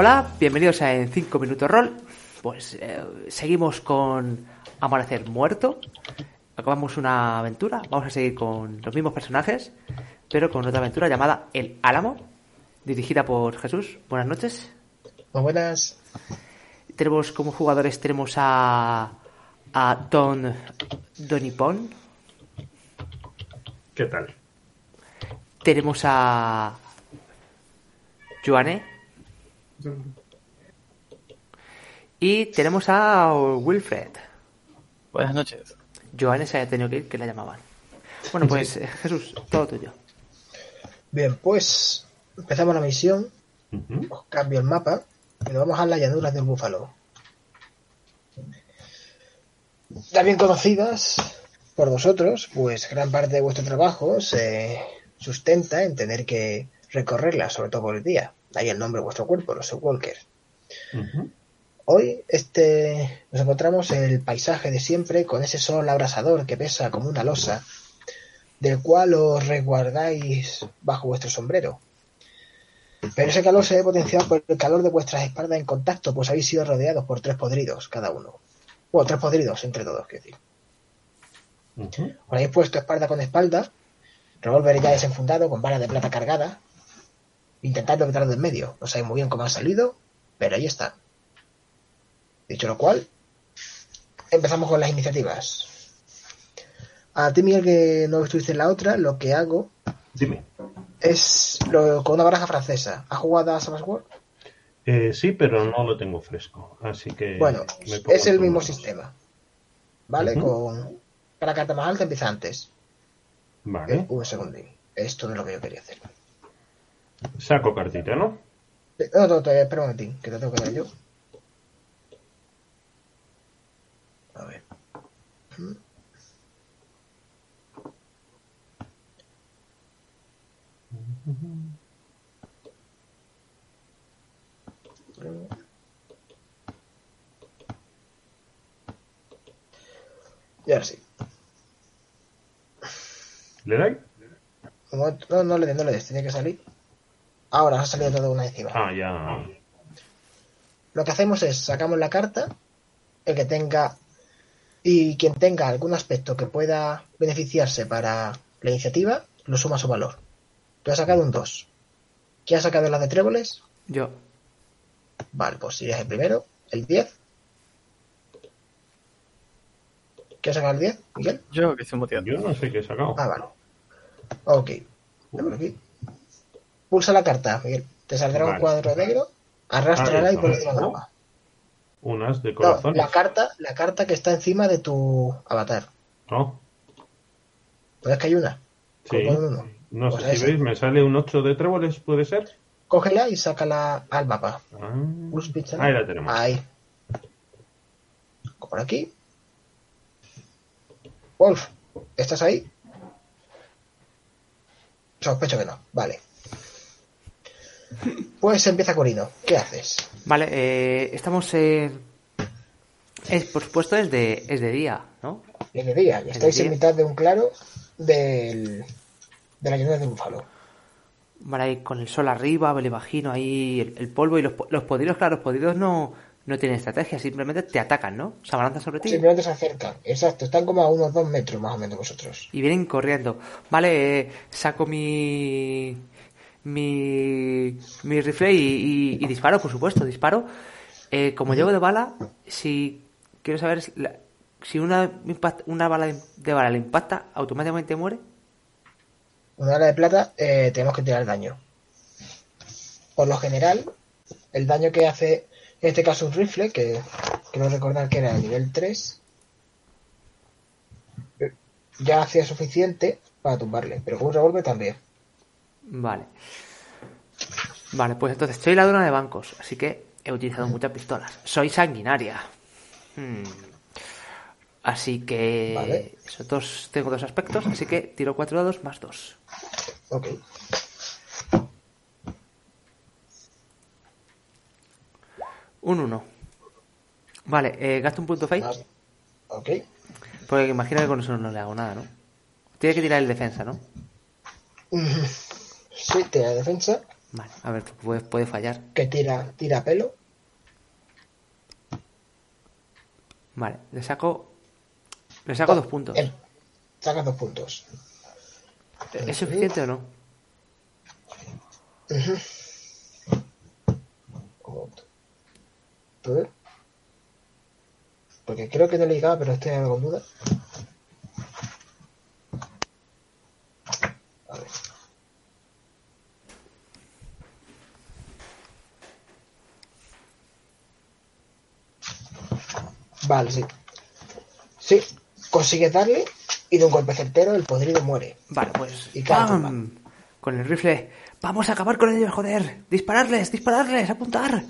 Hola, bienvenidos a En 5 Minutos Roll. Pues eh, seguimos con Amanecer Muerto. Acabamos una aventura. Vamos a seguir con los mismos personajes, pero con otra aventura llamada El Álamo, dirigida por Jesús. Buenas noches. Muy buenas. Tenemos como jugadores tenemos a a Don Donipon. ¿Qué tal? Tenemos a Joanne. Y tenemos a Wilfred. Buenas noches. Joanne se haya tenido que ir, que la llamaban. Bueno, pues Sí. eh, Jesús, todo tuyo. Bien, pues empezamos la misión. Cambio el mapa y nos vamos a las llanuras del Búfalo. Ya bien conocidas por vosotros, pues gran parte de vuestro trabajo se sustenta en tener que recorrerlas, sobre todo por el día. Ahí el nombre de vuestro cuerpo, los Walkers. Hoy este, nos encontramos en el paisaje de siempre con ese sol abrasador que pesa como una losa, del cual os resguardáis bajo vuestro sombrero. Pero ese calor se ve potenciado por el calor de vuestras espaldas en contacto, pues habéis sido rodeados por tres podridos cada uno. Bueno, tres podridos entre todos, quiero decir. Os habéis puesto espalda con espalda, revólver ya desenfundado, con balas de plata cargadas, intentando quitarlo de en medio. No sabéis muy bien cómo han salido, pero ahí está. Dicho lo cual, empezamos con las iniciativas. A ti, Miguel, que no estuviste en la otra, lo que hago Dime. es lo- con una baraja francesa. ¿Has jugado a Savage World? Eh, sí, pero no lo tengo fresco, así que... Bueno, es el mismo sistema. ¿Vale? Con cada carta más alta empieza antes. Vale. Eh, un segundín. Esto no es lo que yo quería hacer. Saco cartita, ¿no? Eh, No, no, espera un momentín, que te tengo que dar yo. A ver. Y ahora sí. ¿Le doy? Momento- No, no le des, no le des, tenía que salir. Ahora ha salido todo una encima. Ah, ya. Lo que hacemos es sacamos la carta, el que tenga y quien tenga algún aspecto que pueda beneficiarse para la iniciativa, lo suma a su valor. Tú has sacado un 2. ¿Quién ha sacado las de tréboles? Yo. Vale, pues si es el primero, el 10. ¿Quién ha sacado el 10? Miguel. Yo que estoy muteando. Yo no sé qué he sacado. Ah, vale. Ok. Por aquí. Pulsa la carta, Miguel. Te saldrá un cuadro negro. Arrástrala Ah, y ponla encima del mapa. Unas de No, corazones. la carta, la carta que está encima de tu avatar. No, ¿No es que hay una? sí. Uno. No Pues sé si esa. veis, me sale un 8 de tréboles, ¿puede ser? Cógela y sácala al mapa. Ah. Ahí la tenemos. Ahí. Por aquí. Wolf, ¿estás ahí? Sospecho que no. Vale. Pues empieza Corino. ¿Qué haces? Vale, eh, estamos en... Es, por supuesto es de, es de día, ¿no? Es de día. Estáis en mitad de un claro del, de la llanura de Búfalo. Vale, ahí con el sol arriba, me lo imagino ahí el, el polvo y los, los podridos, claro, los podridos no, no tienen estrategia, simplemente te atacan, ¿no? Se abalanzan sobre ti Simplemente se acercan. Exacto. Están como a unos dos metros más o menos vosotros. y vienen corriendo. Vale, eh, saco mi... Mi, mi rifle y, disparo, por supuesto, disparo. Eh, como llevo de bala, si quiero saber si, una, una bala de bala le impacta, automáticamente muere. Una bala de plata, eh, tenemos que tirar daño. Por lo general, el daño que hace, en este caso un rifle, que quiero recordar que era el nivel 3, eh, ya hacía suficiente para tumbarle, pero con un revólver también. Vale. Vale, pues entonces soy ladrona de bancos, así que he utilizado muchas pistolas. Soy sanguinaria. Hmm. Así que... Vale. Esos dos, tengo dos aspectos, así que tiro cuatro dados más dos. Ok. Un 1. Vale, eh, gasto un punto fake. Más- Ok. Porque imagino que con eso no le hago nada, ¿no? Tiene que tirar el defensa, ¿no? Sí, tira de defensa. Vale, a ver, puede, puede fallar. que tira, tira pelo. Vale, le saco. Le saco dos puntos. Él. Sacas dos puntos. ¿Es suficiente o no? Porque creo que no le llegaba, pero estoy algo en duda. Vale, sí. Sí, consigues darle y de un golpe certero el podrido muere. Vale, pues. Y ¡pam! Con el rifle. ¡Vamos a acabar con ellos, joder! ¡Dispararles! ¡Dispararles! ¡Apuntar!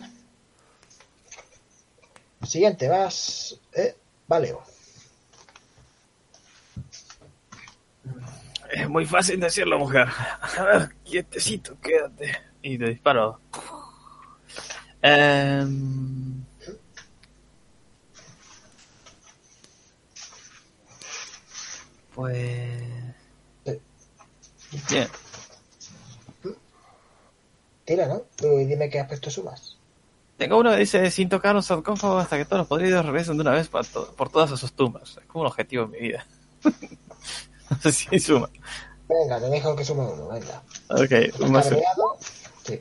Siguiente, vas. Eh, Valeo. Es muy fácil decirlo, mujer. A ver, quietecito, quédate. Y te disparo. Em, Pues... Bien. Tira, ¿no? Tú dime qué aspecto sumas. Tengo uno que dice, sin tocar un sarcófago hasta que todos los podridos regresen de una vez por, to- por todas sus tumbas. Es como un objetivo en mi vida. no sé si suma. Venga, te dejo que sume uno, venga. Ok, un más. Sí.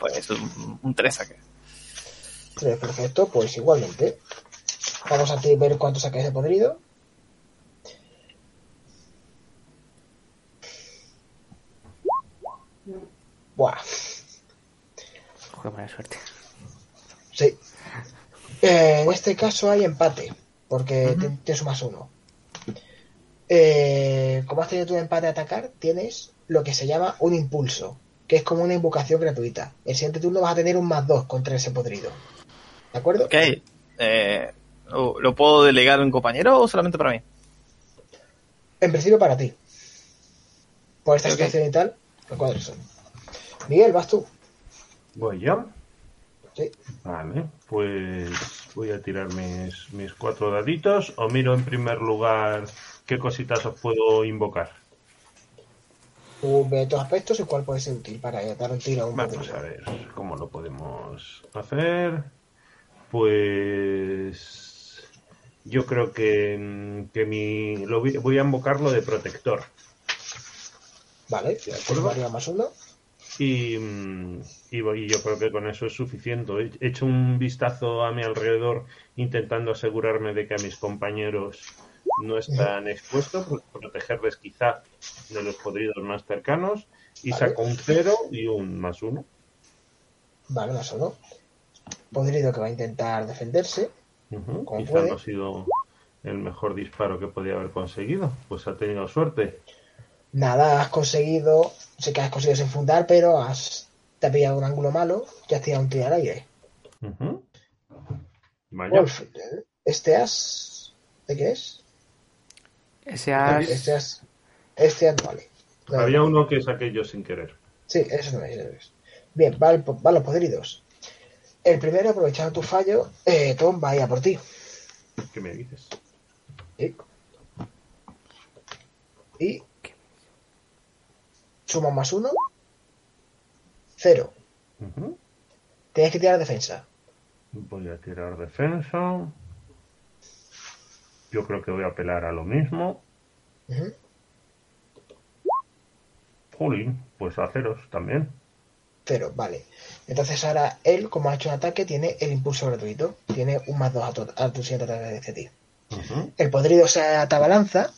Pues un, un 3 saqué. Tres, perfecto, pues igualmente. Vamos a ti ver cuánto sacáis de podrido. Buah, Joder, mala suerte. sí. Eh, en este caso hay empate, porque te, te sumas uno. Eh, como has tenido tu empate a atacar, tienes lo que se llama un impulso, que es como una invocación gratuita. El siguiente turno vas a tener un más dos contra ese podrido. ¿De acuerdo? Ok. Eh, ¿lo puedo delegar a un compañero o solamente para mí? En principio para ti. Por esta situación y tal, los cuadros son. Miguel, vas tú. ¿Voy yo? Sí. Vale, pues voy a tirar mis, mis cuatro daditos. O miro en primer lugar qué cositas os puedo invocar. Tú ve tus aspectos y cuál puede ser útil para dar un tiro a un Vamos a ver cómo lo podemos hacer. Pues yo creo que, que mi lo voy, voy a invocarlo de protector. Vale, De acuerdo. más uno. Y, mm, y yo creo que con eso es suficiente. He hecho un vistazo a mi alrededor intentando asegurarme de que a mis compañeros no están expuestos, pues protegerles quizá de los podridos más cercanos. Y Vale. saco un cero y un más uno. Vale, más uno. Podrido que va a intentar defenderse. Ujú, Como Quizá puede. no ha sido el mejor disparo que podía haber conseguido. Pues ha tenido suerte. Nada, has conseguido. Sé que has conseguido desenfundar, pero has. Te ha pillado un ángulo malo y has tirado un tiro al aire. Vaya. Wolf, este as. ¿De qué es? Ese as. Este as. Este as vale. No, Había uno que saqué yo sin querer. Sí, eso no es. eso es. Bien, va, el po- va los podridos. El primero, aprovechando tu fallo, eh, Tom va a ir a por ti. ¿Qué me dices? Sí. Y. Suma más uno. Cero. Tienes que tirar defensa. Voy a tirar defensa. Yo creo que voy a apelar a lo mismo. Jolín, pues a ceros también. Cero, vale. Entonces ahora él, como ha hecho un ataque, tiene el impulso gratuito. Tiene un más dos a tu, a tu siguiente ataque de ti. El podrido se atabalanza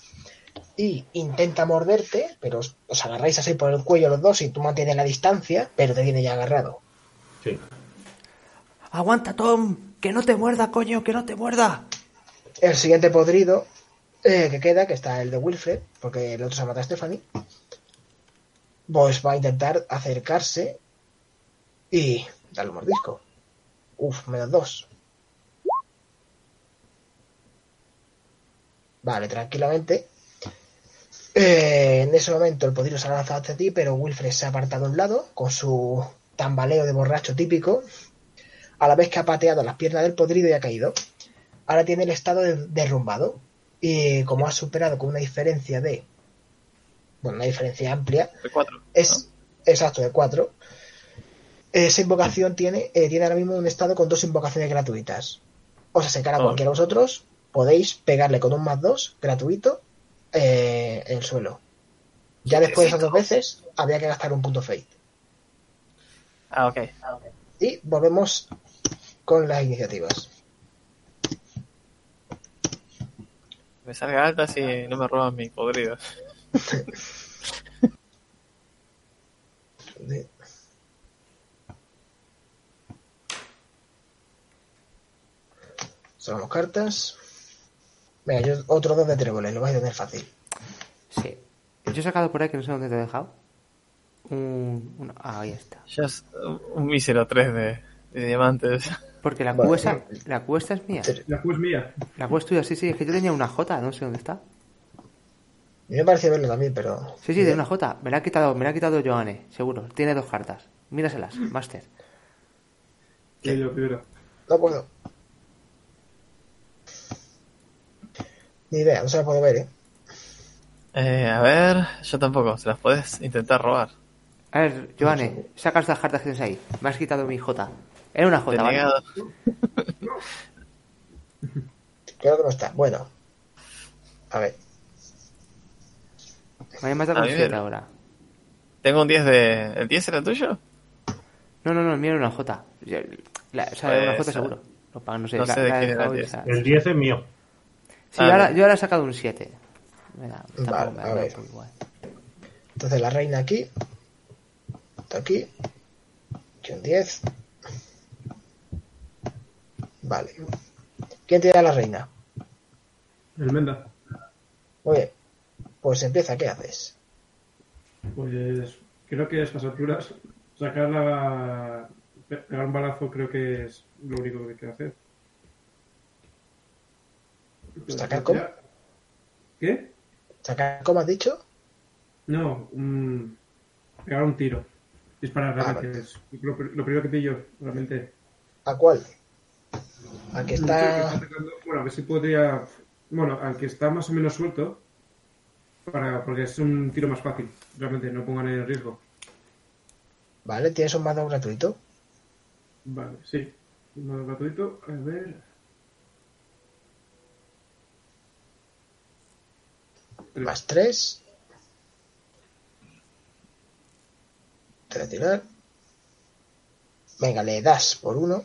y intenta morderte, pero os, os agarráis así por el cuello los dos y tú mantienes la distancia, pero te viene ya agarrado. Sí. ¡Aguanta, Tom! ¡Que no te muerda, coño! ¡Que no te muerda! El siguiente podrido eh, que queda, que está el de Wilfred, porque el otro se mata a Stephanie, pues va a intentar acercarse y darle un mordisco. Uf, menos dos. Vale, tranquilamente. Eh, en ese momento el podrido se ha lanzado hacia ti, pero Wilfred se ha apartado a un lado con su tambaleo de borracho típico, a la vez que ha pateado las piernas del podrido y ha caído. Ahora tiene el estado de- derrumbado. Y como ha superado con una diferencia de. Bueno, una diferencia amplia, De 4. es. exacto, de 4. Esa invocación tiene, eh, tiene ahora mismo un estado con dos invocaciones gratuitas. O sea, se encara Oh. cualquiera de vosotros, podéis pegarle con un más 2 gratuito eh, en el suelo. Ya después de esas dos veces, había que gastar un punto fate. Ah, ok. Y volvemos con las iniciativas. Me salga alta si no me roban mi podrido. Sacamos cartas. Venga, yo otro dos de tréboles, lo vais a tener fácil. Sí. Yo he sacado por ahí que no sé dónde te he dejado. Un, un- ah, ahí está. Ya es un mísero 3 de, de diamantes. Porque la Vale. cuesta, la cuesta es mía. La Q es mía. La cuesta es tuya, sí, sí. Es que yo tenía una J, no sé dónde está. A mí me pareció verlo también, pero. Sí, sí, de una J. Me la ha quitado, me la ha quitado Joanne, seguro. Tiene dos cartas. Míraselas, Master. Sí, yo primero. No puedo. Ni idea, no se la puedo ver, ¿eh? Eh, a ver, yo tampoco. Se las puedes intentar robar. A ver, Joanne, saca estas cartas que tienes ahí. Me has quitado mi J. Era una J, ¿vale? Creo que no está. Bueno. A ver. Me has dado A un ver. 7 ahora. Tengo un 10 de... ¿El 10 era tuyo? No, no, no, el mío era una J. La, o sea, era una J seguro. Pagan, no sé. no la- sé de la quién era el y 10. esa- El 10 es mío. Sí, Ah, yo, ahora, yo ahora he sacado un 7. Me da, tampoco Vale, me a da ver. muy igual. Entonces la reina aquí. Está aquí. Aquí un 10. Vale. ¿Quién tiene a la reina? El Menda. Muy bien. Pues empieza, ¿qué haces? Pues creo que a estas alturas sacar la... pe- pegar un balazo creo que es lo único que hay que hacer. ¿Sacar cómo? ¿Qué? ¿Sacar cómo has dicho? No, un- pegar un tiro. Disparar Ah, vale. Lo, lo primero que pillo, realmente. ¿A cuál? Al que está. está bueno, a ver si podría. Bueno, al que está más o menos suelto. Para, porque es un tiro más fácil. Realmente, no pongan en riesgo. Vale, tienes un mando gratuito. Vale, sí. Un gratuito. A ver. Más 3. Te voy a tirar. Venga, le das por uno.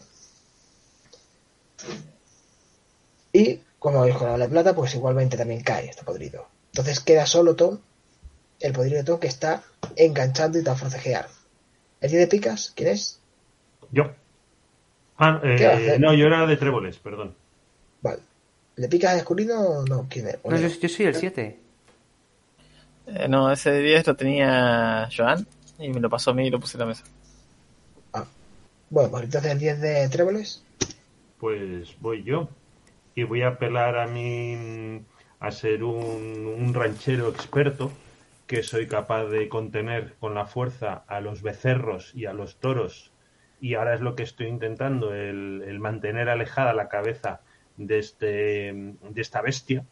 Y como habéis con la plata, pues igualmente también cae este podrido. Entonces queda solo Tom, el podrido de Tom que está enganchando y te va a forcejear. ¿El 10 de picas? ¿Quién es? Yo. Ah, eh, no, yo era de tréboles, perdón. Vale. ¿Le picas a Escurino o no? ¿Quién es? No, yo, yo soy el 7. Eh, no, ese 10 lo tenía Joan y me lo pasó a mí y lo puse en la mesa. Bueno, pues entonces el 10 de tréboles. Pues voy yo. Y voy a apelar a mí a ser un, un ranchero experto que soy capaz de contener con la fuerza a los becerros y a los toros. Y ahora es lo que estoy intentando, el, el mantener alejada la cabeza de, este, de esta bestia.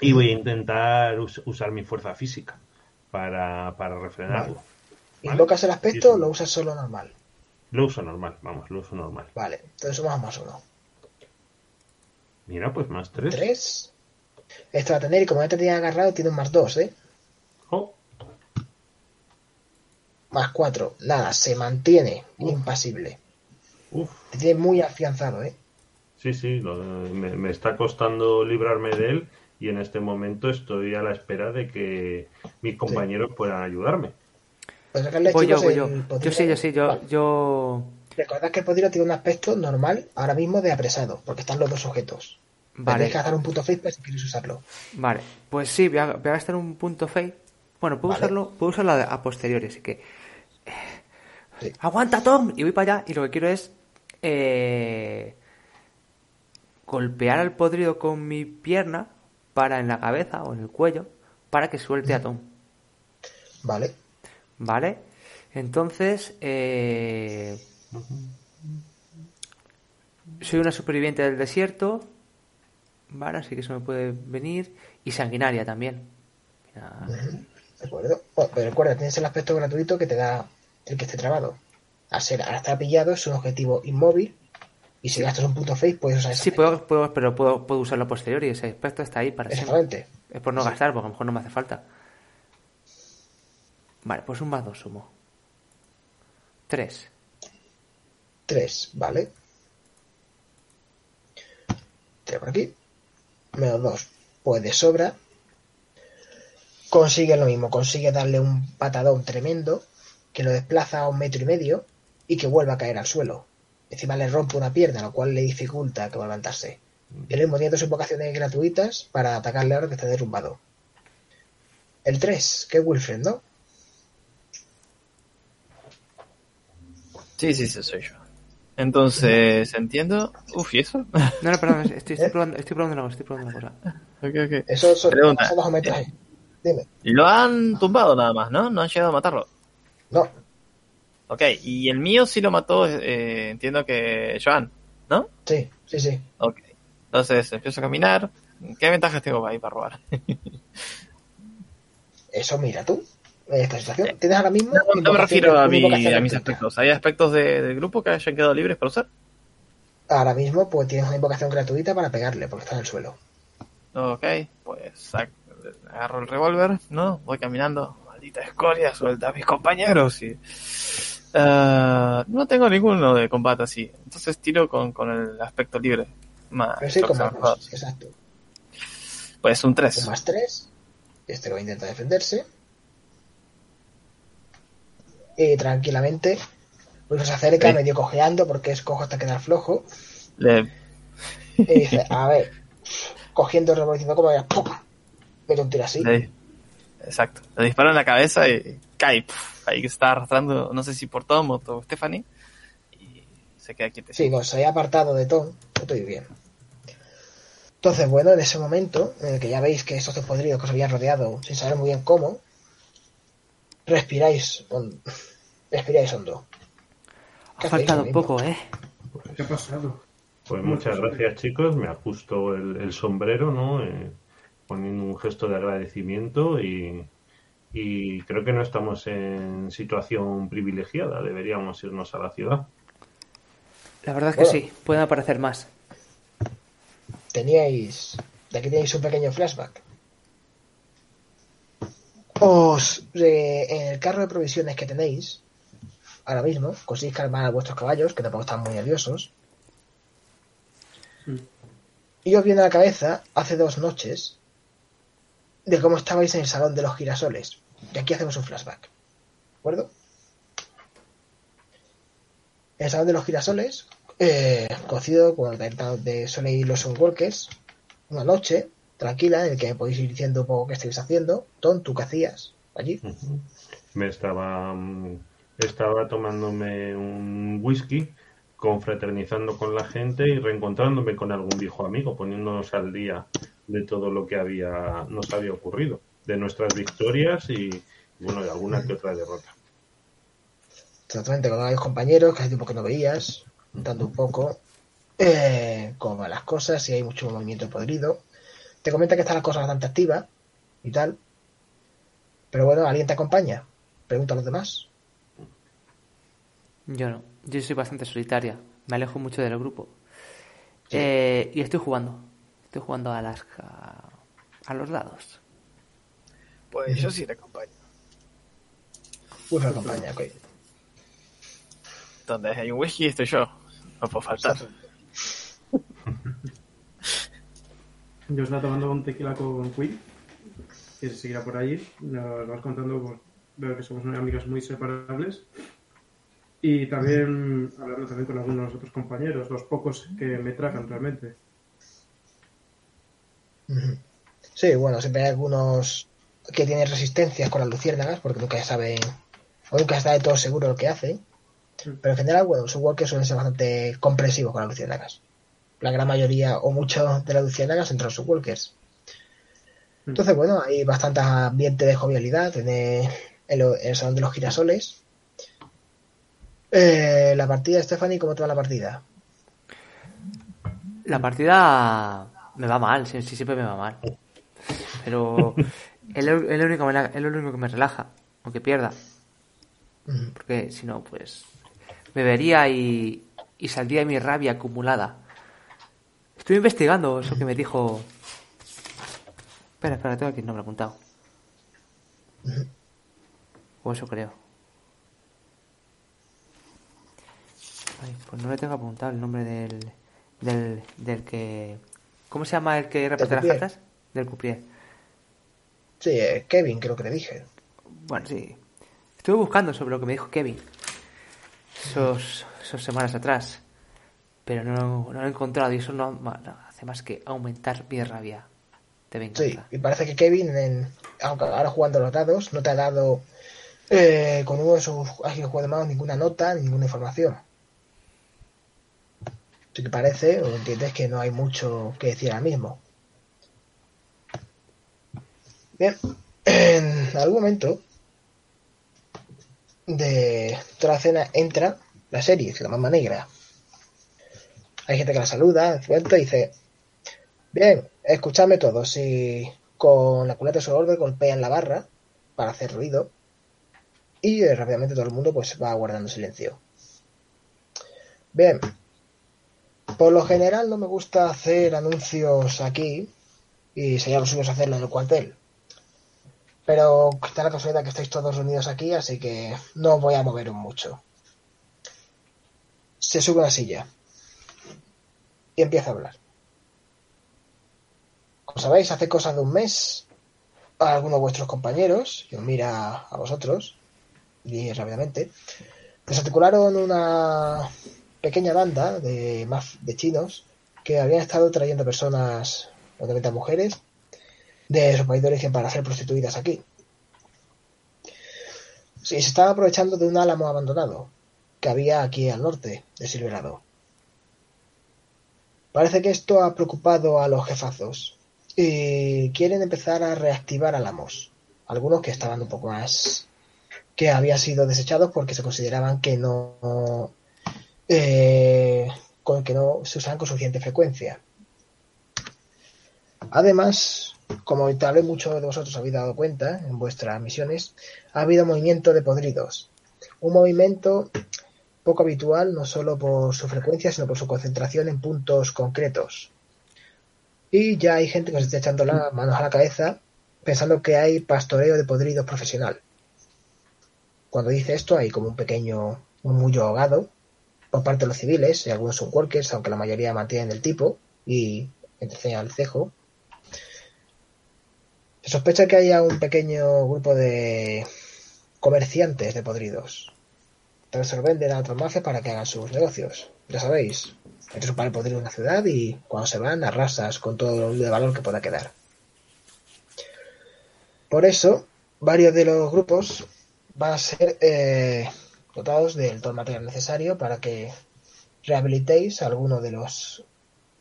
Y voy a intentar us- usar mi fuerza física para, para refrenarlo. ¿vale? ¿Invocas el aspecto o lo usas solo normal? Lo uso normal, vamos, lo uso normal. Vale, entonces sumamos más uno. Mira, pues más tres. 3. Esto va a tener, y como ya te tenía agarrado, tiene un más 2, ¿eh? Oh, Más 4. Nada, se mantiene impasible. uf. Te tiene muy afianzado, ¿eh? Sí, sí, lo- me, me está costando librarme de él y en este momento estoy a la espera de que mis compañeros puedan ayudarme. Pues Voy yo, voy yo. Yo sí, yo sí, yo, Vale. yo... Recordad que el podrido tiene un aspecto normal ahora mismo de apresado, porque están los dos objetos. Vale, Tenéis que gastar un punto face para si queréis usarlo. vale. Pues sí, voy a, voy a gastar un punto fate. Bueno, puedo Vale. usarlo, puedo usarlo a, a posteriori, así que... eh, Sí. ¡Aguanta, Tom! Y voy para allá y lo que quiero es... eh, golpear al podrido con mi pierna para en la cabeza o en el cuello para que suelte a Tom. Vale. ¿Vale? Entonces, eh, soy una superviviente del desierto, ¿vale? Así que eso me puede venir. Y sanguinaria también. Mira, ¿De acuerdo? Bueno, Pero recuerda, tienes el aspecto gratuito que te da el que esté trabado. Al ser, al estar pillado es un objetivo inmóvil y si gastas un punto face puedes usar ese Sí, puedo, puedo- pero puedo, puedo usarlo a posteriori. Ese aspecto está ahí para siempre. Exactamente. Es por no gastar, porque a lo mejor no me hace falta. Vale, pues un más dos sumo. Tres. 3, ¿vale? Tira por aquí. Menos 2. Pues de sobra. Consigue lo mismo. Consigue darle un patadón tremendo. Que lo desplaza a un metro y medio. Y que vuelva a caer al suelo. Encima le rompe una pierna, lo cual le dificulta que levantarse. Y al mismo tiene dos invocaciones gratuitas para atacarle ahora que está derrumbado. El 3, que es Wilfred, ¿no? Sí, sí, sí, soy yo. Entonces, entiendo. Uf, ¿y eso? No, no, perdón, estoy, estoy, ¿Eh? probando, estoy probando una cosa, estoy probando una cosa. ok, ok. Eso son, Pregunta. son dos metrajes. Dime. Lo han tumbado nada más, ¿no? No han llegado a matarlo. No, Ok, y el mío sí lo mató, eh, entiendo que Joan, ¿no? sí, sí, sí. Ok. Entonces empiezo a caminar. ¿Qué ventajas tengo ahí para robar? Eso mira tú. Esta situación. ¿Tienes ahora mismo? No, no me refiero a, mi- a mis aspectos. ¿Hay aspectos de- del grupo que hayan quedado libres para usar? Ahora mismo, pues tienes una invocación gratuita para pegarle, porque está en el suelo. Ok, pues agarro el revólver, ¿no? Voy caminando. Maldita escoria, suelta a mis compañeros y... Ah, no tengo ninguno de combate así. Entonces tiro con, con el aspecto libre. Más Pero sí, con más. Exacto. Pues un Un 3. más tres. Este lo intenta defenderse. Y tranquilamente, pues se acerca Sí. medio cojeando porque es cojo hasta quedar flojo. Le... Y dice, a ver, cogiendo el revólver como era, ¡pum! Mete un tiro así. le- Exacto. Le disparo en la cabeza y cae. puf, ahí que está arrastrando, no sé si por Tom o por Stephanie. Y se queda quieto. Sí, no, se había apartado de Tom. Estoy bien. Entonces, bueno, en ese momento, en el que ya veis que estos dos podridos que os habían rodeado, sin saber muy bien cómo, respiráis, hon- respiráis hondo. Ha ¿Qué hacéis faltado un poco, ¿eh? ¿Qué ha pasado? Pues muchas gracias chicos, me ajusto el, el sombrero, ¿no? Eh, poniendo un gesto de agradecimiento y, y creo que no estamos en situación privilegiada, deberíamos irnos a la ciudad. La verdad es que Bueno. sí, pueden aparecer más. Teníais, de aquí tenéis un pequeño flashback. Os, eh, en el carro de provisiones que tenéis, ahora mismo, conseguís calmar a vuestros caballos, que tampoco están muy nerviosos. Mm. Y os viene a la cabeza, hace dos noches, de cómo estabais en el salón de los girasoles. Y aquí hacemos un flashback. ¿De acuerdo? El salón de los girasoles, eh, conocido como el de, de Soleil y los Walkers, una noche tranquila en el que podéis ir diciendo un poco qué estáis haciendo. Tom, ¿tú qué hacías allí? Me estaba, mm, estaba tomándome un whisky, confraternizando con la gente y reencontrándome con algún viejo amigo, poniéndonos al día de todo lo que había, nos había ocurrido, de nuestras victorias y, bueno, de alguna que otra derrota. Exactamente, con varios compañeros que hace tiempo que no veías, contando un poco eh, cómo van las cosas, si hay mucho movimiento podrido. Te comenta que están las cosas bastante activas y tal. Pero bueno, ¿alguien te acompaña? Pregunta a los demás. Yo no, yo soy bastante solitaria, me alejo mucho del grupo. Eh, y estoy jugando, estoy jugando a las a, los dados. Pues yo sí le acompaño. Uf, acompaña, ok. Donde hay un whisky estoy yo. No puedo faltar. Yo estaba tomando un tequila con Queen, que se seguirá por allí. Nos vas contando, pues, veo que somos amigas muy separables. Y también hablando también con algunos otros compañeros, los pocos que me tragan realmente. Sí, bueno, siempre hay algunos que tienen resistencias con las luciérnagas, porque nunca saben, o nunca está de todo seguro lo que hacen. Pero en general, bueno, los walkers suelen ser bastante comprensivos con las luciérnagas. La gran mayoría o muchos de las luciérnagas entran los walkers. Entonces, bueno, hay bastante ambiente de jovialidad en el, en el salón de los girasoles. Eh, la partida, Stephanie, ¿cómo te va la partida? La partida me va mal, sí, sí, siempre me va mal. Pero es lo, es lo único, que me la- es lo único que me relaja. aunque pierda. Porque si no, pues bebería y, y saldría mi rabia acumulada. Estuve investigando eso que me dijo. Espera, espera, tengo aquí el nombre apuntado. O eso creo. Ay, pues no le tengo apuntado el nombre del, del, del que. ¿Cómo se llama el que reparte las cartas? Del cupier. Sí, eh, Kevin, creo que te dije. Bueno, sí. Estuve buscando sobre lo que me dijo Kevin. Esos, esos semanas atrás. Pero no, no lo he encontrado y eso no, no hace más que aumentar mi rabia de venganza. Sí, y parece que Kevin, en- aunque ahora jugando los dados, no te ha dado eh, con uno de sus ágiles juegos de manos ninguna nota, ni ninguna información. Que parece, o entiendes, que no hay mucho que decir ahora mismo. Bien, en algún momento de toda la cena entra la serie, la mamá negra. Hay gente que la saluda, y dice, Bien, escuchadme todos. Si con la culata de su orden golpean la barra para hacer ruido y rápidamente todo el mundo pues va guardando silencio. Bien, por lo general no me gusta hacer anuncios aquí y sería lo suyo hacerlo en el cuartel. Pero está la casualidad que estáis todos reunidos aquí, así que no voy a mover mucho. Se sube a una silla y empieza a hablar. Como sabéis, hace cosas de un mes, a algunos de vuestros compañeros, y os mira a vosotros, y rápidamente, desarticularon una pequeña banda de, de chinos que habían estado trayendo personas, a mujeres, de su país de origen para ser prostituidas aquí. Sí, se estaban aprovechando de un álamo abandonado que había aquí al norte de Silverado. Parece que esto ha preocupado a los jefazos y quieren empezar a reactivar álamos. Algunos que estaban un poco más que habían sido desechados porque se consideraban que no eh, con que no se usaban con suficiente frecuencia. Además, como tal vez muchos de vosotros habéis dado cuenta en vuestras misiones, ha habido movimiento de podridos. Un movimiento poco habitual no solo por su frecuencia, sino por su concentración en puntos concretos. Y ya hay gente que se está echando las manos a la cabeza pensando que hay pastoreo de podridos profesional. Cuando dice esto hay como un pequeño murmullo ahogado por parte de los civiles, y algunos son workers, aunque la mayoría mantienen el tipo y entreceñan el cejo. Se sospecha que haya un pequeño grupo de comerciantes de podridos. Lo venden a otras mafias para que hagan sus negocios. Ya sabéis, metes un par de podridos en la ciudad y cuando se van arrasas con todo el valor que pueda quedar. Por eso, varios de los grupos van a ser eh, dotados del todo el material necesario para que rehabilitéis alguno de los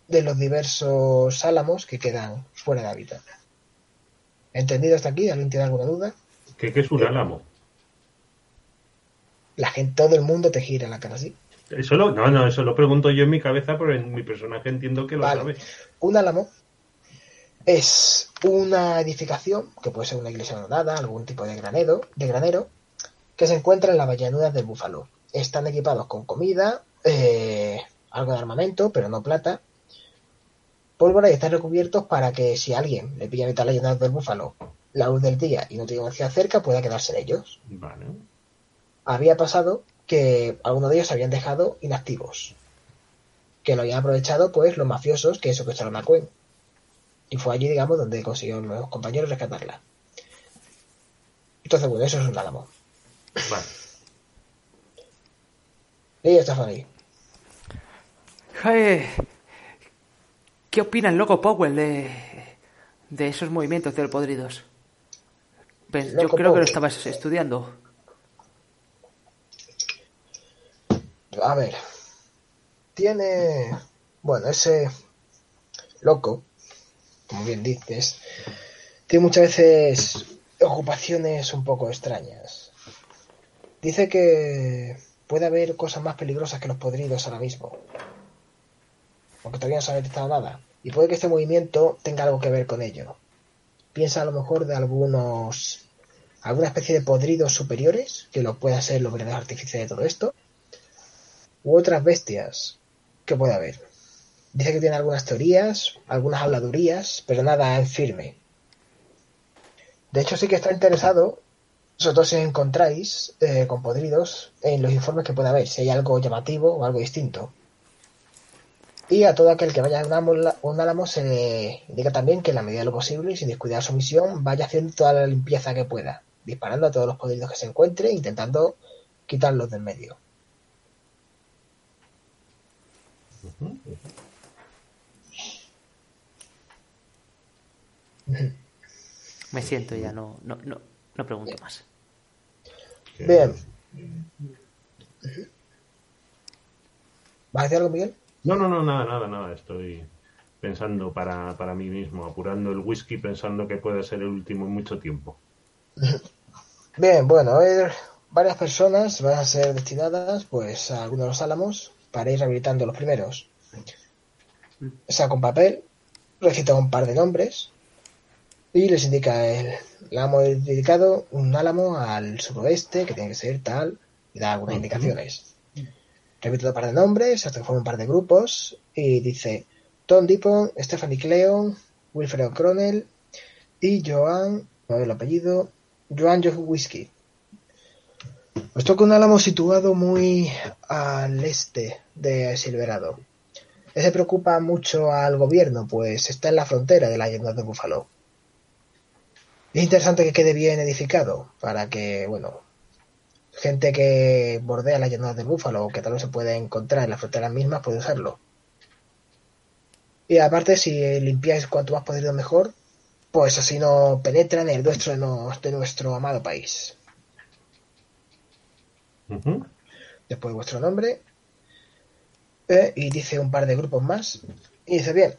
de los diversos álamos que quedan fuera de hábitat. ¿Entendido hasta aquí? ¿Alguien tiene alguna duda? ¿Qué, qué es un álamo? La gente, todo el mundo te gira la cara así. Eso lo, no, no, eso lo pregunto yo en mi cabeza, pero en mi personaje entiendo que lo Vale. sabe. Un álamo es una edificación, que puede ser una iglesia abandonada, algún tipo de granero, de granero, que se encuentra en las llanuras del Búfalo. Están equipados con comida, eh, algo de armamento, pero no plata, pólvora y están recubiertos para que si alguien le pilla a mitad las llanuras del Búfalo la luz del día y no tiene hacia cerca, pueda quedarse en ellos. Vale. Había pasado que algunos de ellos se habían dejado inactivos, que lo habían aprovechado pues los mafiosos que secuestraron a Quen. Y fue allí, digamos, donde consiguieron los compañeros rescatarla. Entonces, bueno, eso es un álamo. Vale. Y está ahí. Eh, ¿Qué opina el loco Powell de, de esos movimientos del podridos? Pues, yo creo que lo estabas estudiando. A ver. Tiene. Bueno, ese loco, como bien dices, tiene muchas veces ocupaciones un poco extrañas. Dice que puede haber cosas más peligrosas que los podridos ahora mismo. Aunque todavía no se ha detectado nada. Y puede que este movimiento tenga algo que ver con ello. Piensa a lo mejor de algunos alguna especie de podridos superiores, que lo pueda ser los verdaderos artificiales de todo esto, u otras bestias que pueda haber. Dice que tiene algunas teorías, algunas habladurías, pero nada en firme. De hecho, sí que está interesado, si encontráis eh, con podridos, en los informes que pueda haber, si hay algo llamativo o algo distinto. Y a todo aquel que vaya a un álamo se le indica también que en la medida de lo posible y sin descuidar su misión vaya haciendo toda la limpieza que pueda, disparando a todos los podridos que se encuentre, intentando quitarlos del medio. Me siento ya, no, no, no, no pregunto más. Bien. ¿Vas a decir algo, Miguel? No, no, no, nada, nada, nada. Estoy pensando para, para mí mismo, apurando el whisky, pensando que puede ser el último en mucho tiempo. Bien, bueno, a ver, varias personas van a ser destinadas pues a algunos de los álamos para ir rehabilitando los primeros. Saca un papel, recita un par de nombres y les indica el, el álamo dedicado, un álamo al suroeste, que tiene que ser tal, y da algunas indicaciones. Repite un par de nombres, hasta que forma un par de grupos, y dice Tom Dipon, Stephanie Cleon, Wilfred O'Connell y Joan, no el apellido, Joan Whisky. Os toca un álamo situado muy al este de Silverado. Ese preocupa mucho al gobierno, pues está en la frontera de la llanura de Búfalo. Es interesante que quede bien edificado, para que, bueno, gente que bordea la llanura de Búfalo o que tal vez se puede encontrar en las fronteras mismas puede usarlo. Y aparte, si limpiáis cuanto más podrido mejor, pues así no penetra en el nuestro de, no- de nuestro amado país. Después vuestro nombre. eh, y dice un par de grupos más. Y dice, bien,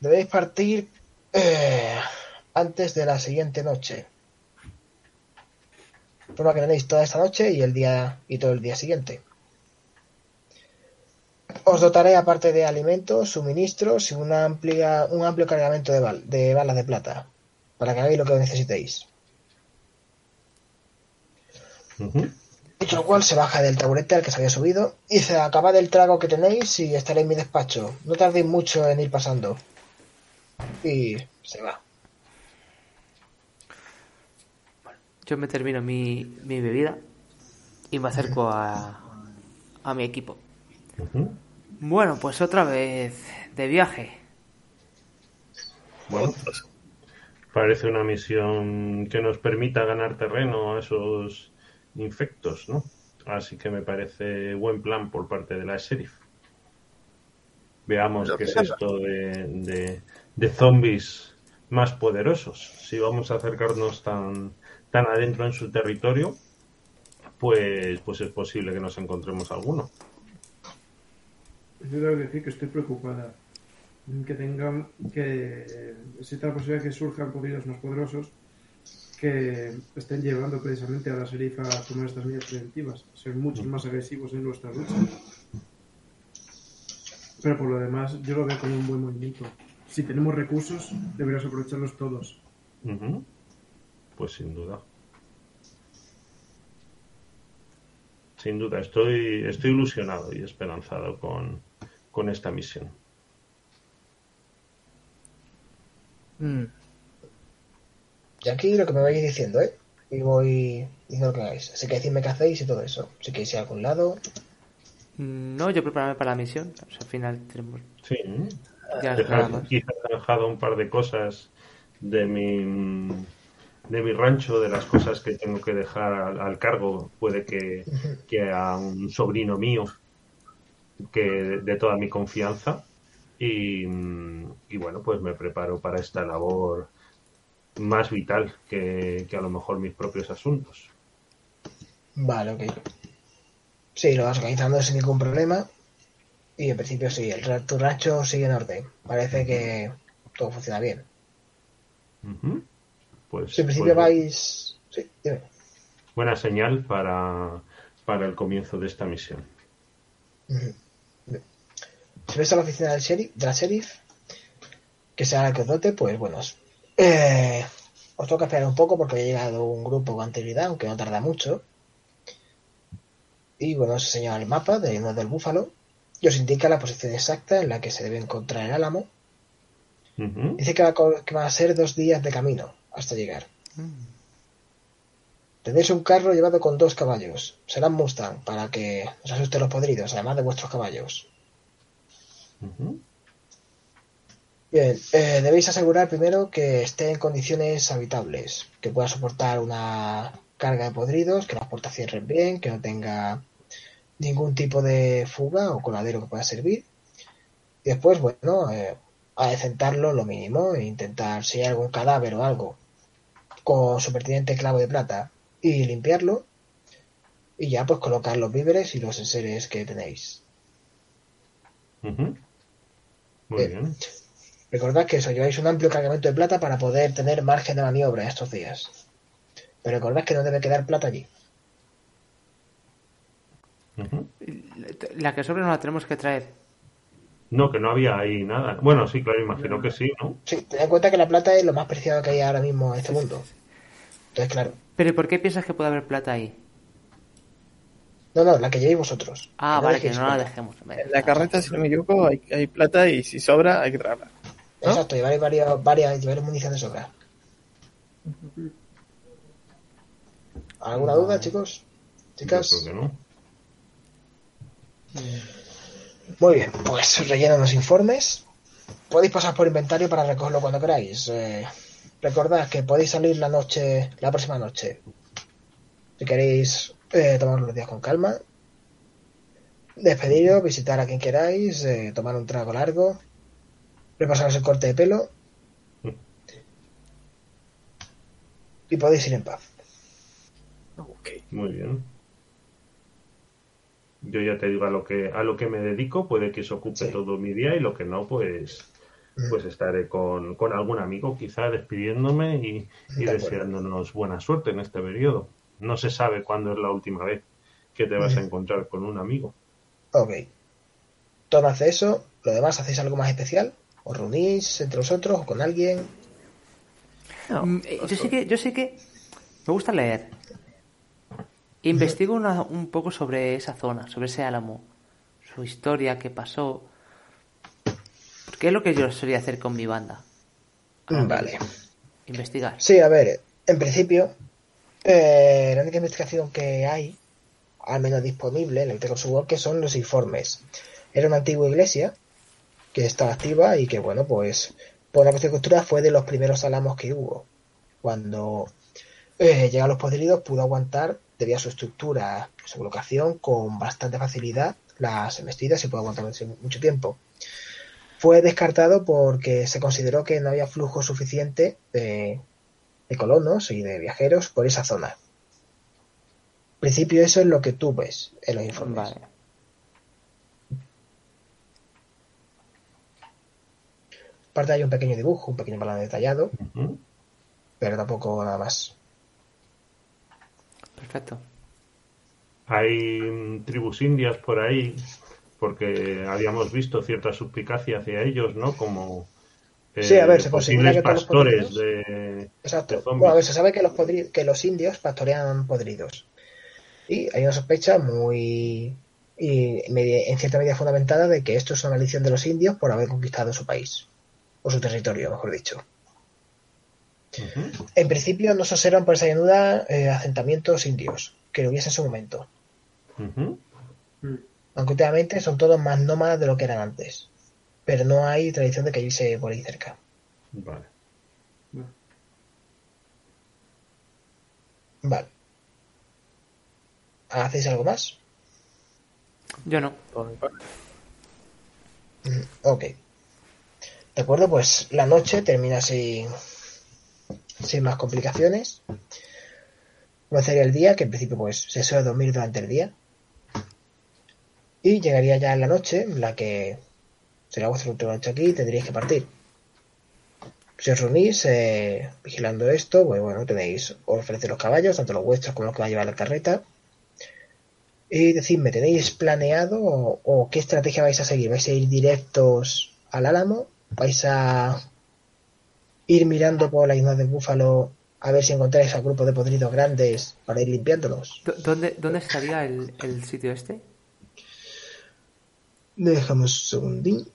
debéis partir eh, antes de la siguiente noche. De forma que tenéis toda esta noche y el día y todo el día siguiente. Os dotaré, aparte de alimentos, suministros y una amplia, un amplio cargamento de, bal- de balas de plata, para que hagáis lo que necesitéis. Dicho lo cual, se baja del taburete al que se había subido y dice, acabad el trago que tenéis y estaré en mi despacho. No tardéis mucho en ir pasando. Y se va. Yo me termino mi, mi bebida y me acerco a, a mi equipo. Bueno, pues otra vez de viaje. Bueno, pues, parece una misión que nos permita ganar terreno a esos infectos, ¿no? Así que me parece buen plan por parte de la sheriff. Veamos qué que es esto de, de, de zombies más poderosos. Si vamos a acercarnos tan, tan adentro en su territorio, pues, pues es posible que nos encontremos alguno. Yo tengo que decir que estoy preocupada. Que tengan, que exista la posibilidad de que surjan podridos más poderosos que estén llevando precisamente a la sheriff a tomar estas medidas preventivas, ser mucho más agresivos en nuestra lucha. Pero por lo demás, yo lo veo como un buen movimiento. Si tenemos recursos, deberíamos aprovecharlos todos. Ujú. Pues sin duda. Sin duda, estoy, estoy ilusionado y esperanzado con, con esta misión. Mm, Y aquí lo que me vais diciendo, ¿eh? Y voy diciendo lo que hagáis. Así que decidme qué hacéis y todo eso. Si queréis ir a algún lado. No, yo prepararme para la misión. O sea, al final tenemos Sí, ya dejar quizás dejado un par de cosas de mi de mi rancho, de las cosas que tengo que dejar al, al cargo, puede que, que a un sobrino mío que de toda mi confianza y, y bueno, pues me preparo para esta labor más vital que, que a lo mejor mis propios asuntos. Vale, ok. Sí, lo vas organizando sin ningún problema. Y en principio sí, el tu rancho sigue en orden. Parece que todo funciona bien. Pues, Si en principio pues, vais. Sí, dime. buena señal para, para el comienzo de esta misión. Si ves a la oficina del sheriff, de la sheriff, que sea la que os dote, pues bueno. Eh, os toca esperar un poco porque ha llegado un grupo con anterioridad, aunque no tarda mucho. Y bueno, os señala el mapa de Nuez del Búfalo y os indica la posición exacta en la que se debe encontrar el álamo. Dice que va, a que va a ser dos días de camino hasta llegar. Mm. Tenéis un carro llevado con dos caballos. Serán Mustang para que os asusten los podridos, además de vuestros caballos. Bien, eh, debéis asegurar primero que esté en condiciones habitables, que pueda soportar una carga de podridos, que las puertas cierren bien, que no tenga ningún tipo de fuga o coladero que pueda servir. Y después, bueno, eh, adecentarlo lo mínimo e intentar, si hay algún cadáver o algo, con su pertinente clavo de plata y limpiarlo. Y ya pues colocar los víveres y los enseres que tenéis. Muy Bien. bien. Recordad que eso, lleváis un amplio cargamento de plata para poder tener margen de maniobra estos días. Pero recordad que no debe quedar plata allí. La que sobre no la tenemos que traer. No, que no había ahí nada. Bueno, sí, claro, imagino que sí, ¿no? Sí, ten en cuenta que la plata es lo más preciado que hay ahora mismo en este mundo. Entonces, claro. Pero ¿y por qué piensas que puede haber plata ahí? No, no, la que llevéis vosotros. Ah, vale, que no la dejemos. En la carreta, si no me equivoco, hay, hay plata y si sobra hay que traerla. ¿no? Exacto, lleváis varias, varias, lleváis munición de sobra. ¿Alguna duda, chicos? Yo Chicas. creo que no. Muy bien, pues rellenan los informes. Podéis pasar por inventario para recogerlo cuando queráis. Eh, recordad que podéis salir la noche, la próxima noche. Si queréis eh, tomar los días con calma. Despediros, visitar a quien queráis, eh, tomar un trago largo, repasaros el corte de pelo. Y podéis ir en paz. Ok. Muy bien. Yo ya te digo a lo que a lo que me dedico, puede que se ocupe Sí. todo mi día y lo que no, pues Mm. pues estaré con, con algún amigo, quizá despidiéndome y, y De acuerdo. deseándonos buena suerte en este periodo. No se sabe cuándo es la última vez que te vas a Mm. encontrar con un amigo. Ok. Tom hace eso. Lo demás, ¿hacéis algo más especial? ¿Os reunís entre vosotros o con alguien? No, Mm, eh, yo sí que, yo sí que me gusta leer. Investigo una- un poco sobre esa zona, sobre ese álamo, su historia, qué pasó. Porque es lo que yo solía hacer con mi banda. Mm, Vale. Investigar. Sí, a ver, en principio, eh, la única investigación que hay, al menos disponible en la World, que son los informes. Era una antigua iglesia que estaba activa y que, bueno, pues, por de cultura fue de los primeros álamos que hubo. Cuando eh, llegaron los podridos, pudo aguantar, debido a su estructura, su colocación, con bastante facilidad las embestidas y pudo aguantar mucho- tiempo. Fue descartado porque se consideró que no había flujo suficiente de, de colonos y de viajeros por esa zona. En principio eso es lo que tú ves en los informes. Vale. Aparte hay un pequeño dibujo, un pequeño plano detallado, pero tampoco nada más. Perfecto. Hay mm, tribus indias por ahí, porque habíamos visto cierta suspicacia hacia ellos, ¿no? Como eh, Sí, a ver, se considera posibles que todos los pastores podridos- de, Exacto. de. Bueno, a ver, se sabe que los, podri- que los indios pastorean podridos. Y hay una sospecha muy... y en cierta medida fundamentada de que esto es una maldición de los indios por haber conquistado su país. O su territorio, mejor dicho. En principio no se observan por esa llanura eh, asentamientos indios, que lo hubiese en su momento. Mm. Aunque últimamente son todos más nómadas de lo que eran antes. Pero no hay tradición de que viviese por ahí cerca. Vale. Vale. ¿Hacéis algo más? Yo no. Mm, Ok. De acuerdo, pues la noche termina sin, sin más complicaciones. Comenzaría el día, que en principio pues se suele dormir durante el día. Y llegaría ya la noche, en la que será vuestra última noche aquí y tendríais que partir. Si os reunís eh, vigilando esto, pues bueno, tenéis, os los caballos, tanto los vuestros como los que va a llevar la carreta. Y decidme, ¿tenéis planeado o, o qué estrategia vais a seguir? ¿Vais a ir directos al álamo? ¿Vais a ir mirando por la isla de Búfalo a ver si encontráis a grupos de podridos grandes para ir limpiándolos. ¿Dó- ¿Dónde, dónde estaría el, el sitio este? Déjame un segundín.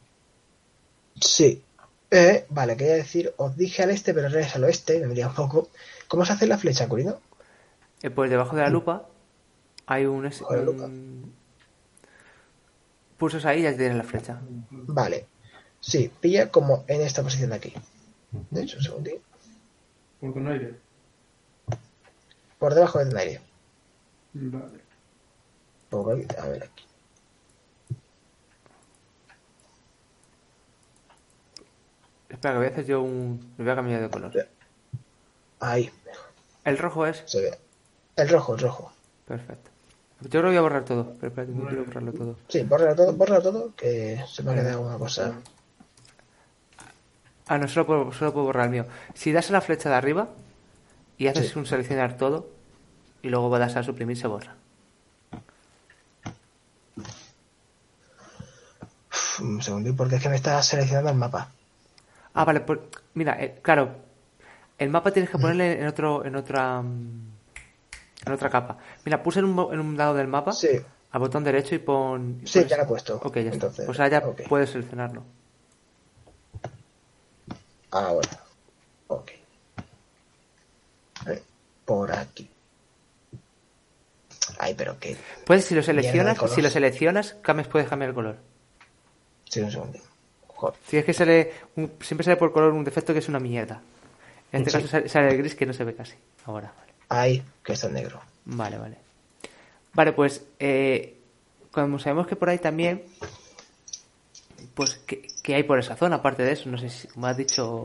Sí. Eh, vale, quería decir, os dije al este, pero realidad es al oeste, me vendría un poco. ¿Cómo se hace la flecha, Curino? Eh, pues debajo de la lupa hay un... un- Pulsas ahí y ya tienes la flecha. Vale. Sí, pilla como en esta posición de aquí. De hecho, un segundín. Por con aire. Por debajo del aire. Vale. A ver aquí. Espera, que voy a hacer yo un... Le voy a cambiar de color. Ahí, El rojo es... se ve. El rojo, el rojo. Perfecto. Yo creo que voy a borrar todo. Pero espérate, no quiero borrarlo todo. Sí, borra todo, borra todo, que se me ha quedado una cosa. Ah, no, solo puedo, solo puedo borrar el mío. Si das a la flecha de arriba y haces Sí. un seleccionar todo y luego das a suprimir, se borra. Un segundín, porque es que me está seleccionando el mapa. Ah, vale, pues mira, eh, claro, el mapa tienes que ponerle en otro, en otra, mm, en otra capa. Mira, puse en un, mo- en un lado del mapa Sí, al botón derecho y pon. sí, pones- ya lo he puesto. Ok, ya está. Entonces, Pues ahora ya puedes seleccionarlo. Ahora. Ok. Eh, Por aquí. Ay, pero que. Puedes, si lo seleccionas, si lo seleccionas, cambias, puedes cambiar el color. Sí, un segundín. Joder. Si es que sale un- siempre sale por color un defecto que es una mierda. En este Sí. caso sale, sale el gris que no se ve casi. Ahora, vale. Ahí, que está negro. Vale, vale. Vale, pues eh, como sabemos que por ahí también, pues que hay por esa zona, aparte de eso, no sé si, como has dicho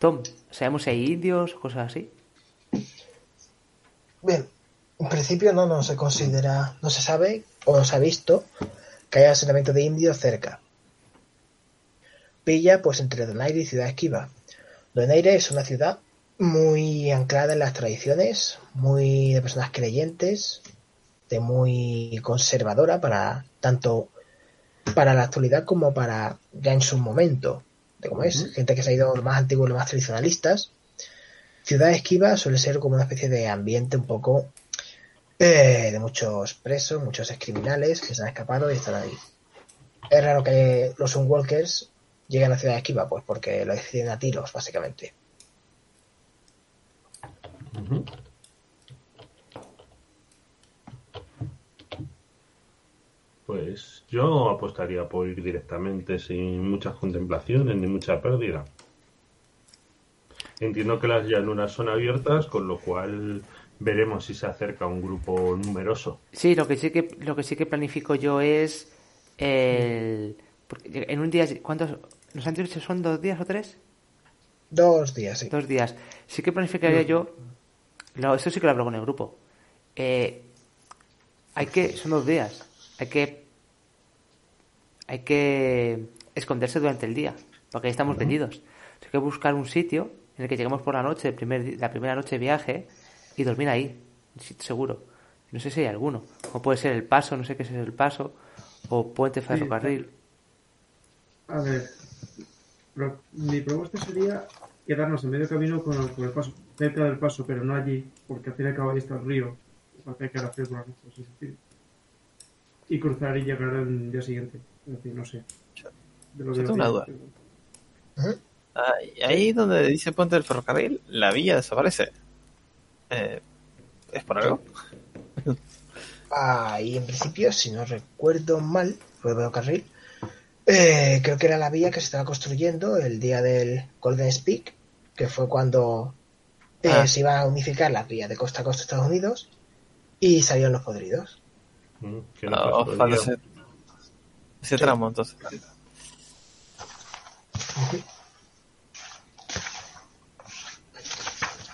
Tom, sabemos si hay indios o cosas así. Bien, en principio no, no se considera, no se sabe o no se ha visto que haya asentamiento de indios cerca. Pilla pues entre Donaire y Ciudad Esquiva. Donaire es una ciudad muy anclada en las tradiciones, muy de personas creyentes, de muy conservadora para tanto para la actualidad como para ya en su momento, de cómo es, gente que se ha ido lo más antiguo, lo más tradicionalistas, Ciudad Esquiva suele ser como una especie de ambiente un poco eh, de muchos presos, muchos excriminales que se han escapado y están ahí. Es raro que los Unwalkers lleguen a Ciudad Esquiva, pues porque lo deciden a tiros, básicamente. Pues yo apostaría por ir directamente sin muchas contemplaciones ni mucha pérdida. Entiendo que las llanuras son abiertas, con lo cual veremos si se acerca un grupo numeroso. Sí, lo que sí que lo que sí que planifico yo es el porque en un día ¿cuántos nos han dicho son dos días o tres? Dos días, sí. Dos días. Sí que planificaría yo. No, esto sí que lo hablo con el grupo. Eh, hay que. Son dos días. Hay que. Hay que esconderse durante el día. Porque ahí estamos vendidos. Hay que buscar un sitio en el que lleguemos por la noche, el primer, la primera noche de viaje, y dormir ahí. Seguro. No sé si hay alguno. O puede ser el paso, no sé qué es el paso. O puente ferrocarril. A ver, lo- mi propuesta sería quedarnos en medio camino con, con el paso, cerca del paso, pero no allí, porque al fin y al cabo ahí está el río, que hacer por la noche, así sentido. Y cruzar y llegar el día siguiente. No sé. De lo Yo que tengo una duda. Ujú. Ahí, ahí donde dice puente del ferrocarril, la villa desaparece. Eh, ¿Es por algo? Ah, y en principio, si no recuerdo mal, fue ferrocarril, eh, creo que era la vía que se estaba construyendo el día del Golden Speak, que fue cuando eh, Ah. se iba a unificar la vía de costa a costa de Estados Unidos y salieron los podridos. Mm, que no pasó os el falta día. Ese, Sí. tramo, entonces.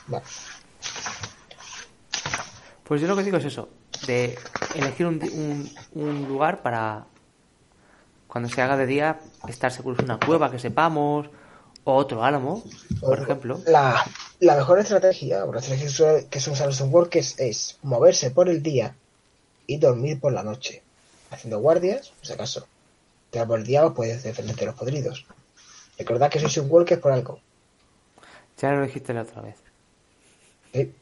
Vale. Pues yo lo que digo es eso, de elegir un, di- un, un lugar para cuando se haga de día estar seguros en una cueva que sepamos o otro álamo, por O- ejemplo. La, la mejor estrategia, o la estrategia que suelen usar los Unworkers es moverse por el día y dormir por la noche, haciendo guardias, por si acaso. Te por el día os puedes defenderte de los podridos. Recordad que sois Unworkers por algo. Ya lo dijiste la otra vez. Sí.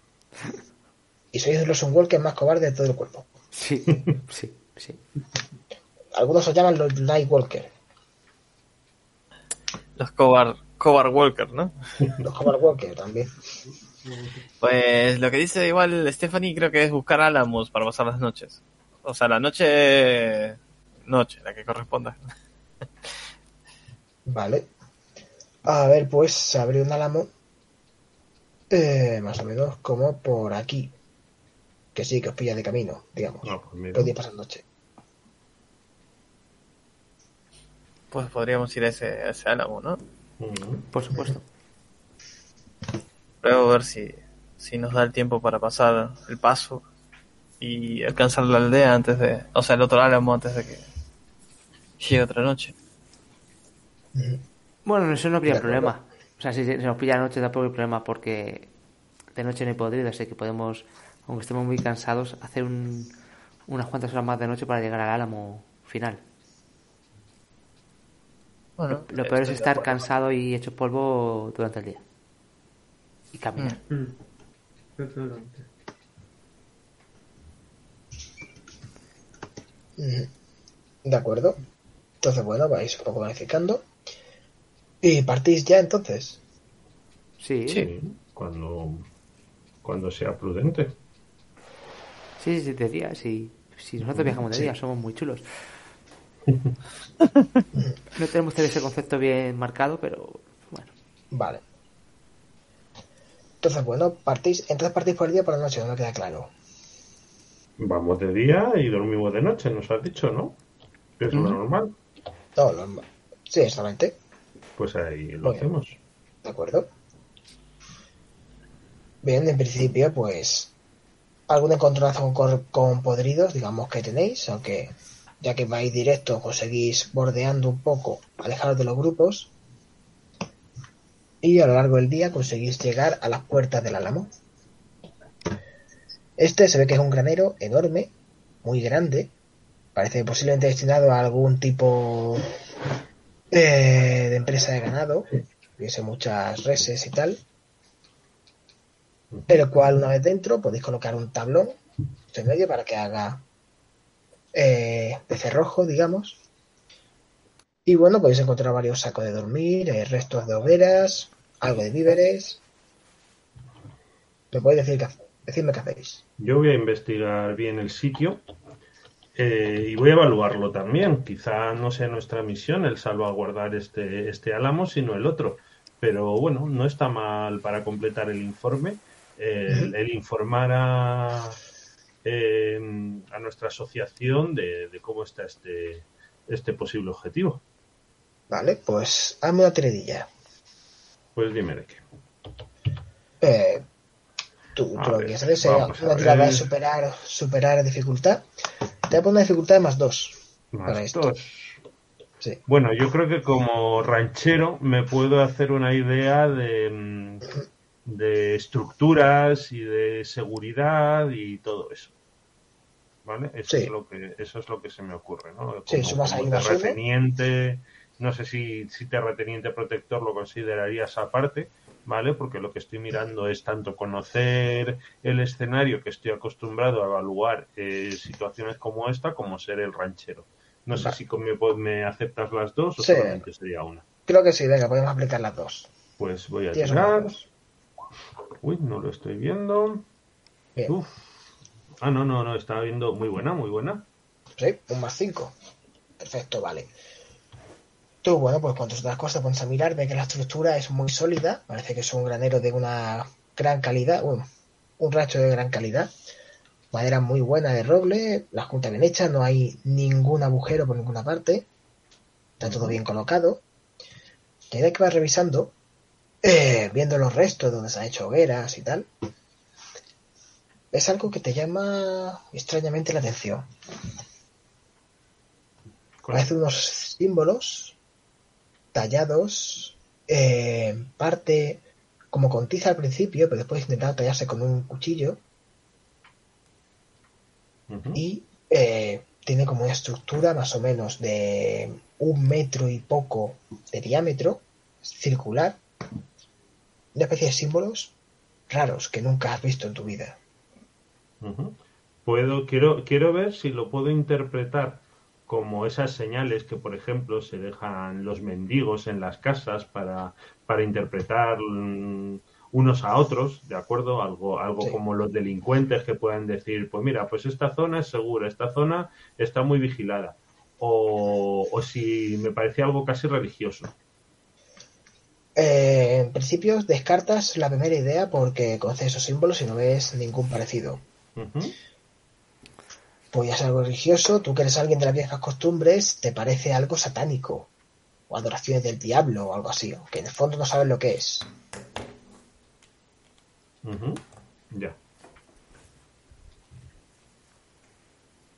Y sois los Unwalkers más cobardes de todo el cuerpo. Sí, sí, sí. Algunos os llaman los Nightwalker. Los Cobar, Cobar Walker, ¿no? Los Cobalt Walker también. Pues lo que dice igual Stephanie creo que es buscar álamos para pasar las noches. O sea, la noche... Noche, la que corresponda. Vale. A ver, pues se abre un álamo. eh, más o menos como por aquí. Que sí, que os pilla de camino, digamos. Ah, pues. Podéis pasar noche. Pues podríamos ir a ese, a ese álamo, ¿no? Por supuesto. Luego ver si, si nos da el tiempo para pasar el paso y alcanzar la aldea antes de... O sea, el otro álamo antes de que llegue otra noche. Bueno, eso no habría problema. O sea, si se nos pilla de noche tampoco hay problema porque de noche no hay podrido, así que podemos, aunque estemos muy cansados, hacer un- unas cuantas horas más de noche para llegar al álamo final. Bueno, Lo peor es estar cansado y hecho polvo durante el día. Y caminar. Mm. Totalmente. Ujú. De acuerdo. Entonces, bueno, vais un poco planificando. Y partís ya entonces. Sí, sí, Sí, cuando, cuando sea prudente. sí, sí, de día. Si, si nosotros viajamos de Sí. día, somos muy chulos. no tenemos ese concepto bien marcado, pero bueno. Vale. Entonces, bueno, partís. Entonces partís por el día o por la noche, no queda claro. Vamos de día y dormimos de noche, nos has dicho, ¿no? Es lo normal. No, lo- sí, exactamente. Pues ahí lo Muy bien. hacemos. ¿De acuerdo? Bien, en principio, pues. Algún encontronazo con, con podridos, digamos que tenéis, aunque ya que vais directo, conseguís bordeando un poco, alejaros de los grupos. Y a lo largo del día conseguís llegar a las puertas del álamo. Este se ve que es un granero enorme, muy grande. Parece posiblemente destinado a algún tipo de empresa de ganado. Hubiese muchas reses y tal. El cual, una vez dentro, podéis colocar un tablón en medio para que haga eh, de cerrojo, digamos. Y bueno, podéis encontrar varios sacos de dormir, eh, restos de hogueras, algo de víveres. ¿Me podéis decir qué, decirme qué hacéis? Yo voy a investigar bien el sitio eh, y voy a evaluarlo también. Quizá no sea nuestra misión el salvaguardar este, este álamo, sino el otro. Pero bueno, no está mal para completar el informe. El, el informar a, eh, a nuestra asociación de, de cómo está este, este posible objetivo. Vale, pues hazme una tiradilla. Pues dime de qué. Eh, tú, lo que quieres hacer vamos a una tirada de superar, superar dificultad. Te voy a poner una dificultad de más dos. Más Para esto. dos. Sí. Bueno, yo creo que como ranchero me puedo hacer una idea de, mm, de estructuras y de seguridad y todo eso. ¿Vale? Eso, Sí. es lo que, eso es lo que se me ocurre, ¿no? Sí, Como, sumas ahí terrateniente, no sé si, si terrateniente protector lo considerarías aparte, ¿vale? Porque lo que estoy mirando es tanto conocer el escenario que estoy acostumbrado a evaluar eh, situaciones como esta, como ser el ranchero. No sé si me, me aceptas las dos o Sí. solamente sería una. Creo que sí, venga, podemos aplicar las dos. Pues voy a dos. Uy, no lo estoy viendo. Bien. Uf. Ah, no, no, no, estaba viendo muy buena, muy buena. Sí, un más cinco. Perfecto, vale. Tú, bueno, pues cuando te das cosas pones a mirar, ves que la estructura es muy sólida. Parece que es un granero de una gran calidad, bueno, un rancho de gran calidad. Madera muy buena de roble, la junta bien hecha, no hay ningún agujero por ninguna parte. Está todo bien colocado. Y que vas revisando, eh, viendo los restos donde se han hecho hogueras y tal, es algo que te llama extrañamente la atención. Parece unos símbolos tallados, eh, parte como con tiza al principio, pero después intentaron tallarse con un cuchillo. Y eh, tiene como una estructura más o menos de un metro y poco de diámetro, circular, una especie de símbolos raros que nunca has visto en tu vida. Puedo, quiero, quiero ver si lo puedo interpretar como esas señales que, por ejemplo, se dejan los mendigos en las casas para, para interpretar mm, unos a otros, ¿de acuerdo? Algo, algo Sí. como los delincuentes que puedan decir, pues mira, pues esta zona es segura, esta zona está muy vigilada. O, o si me parece algo casi religioso. Eh, en principio descartas la primera idea porque conoces esos símbolos y no ves ningún parecido. Pues ya es algo religioso, tú que eres alguien de las viejas costumbres, te parece algo satánico. O adoraciones del diablo o algo así, aunque en el fondo no sabes lo que es. Ya.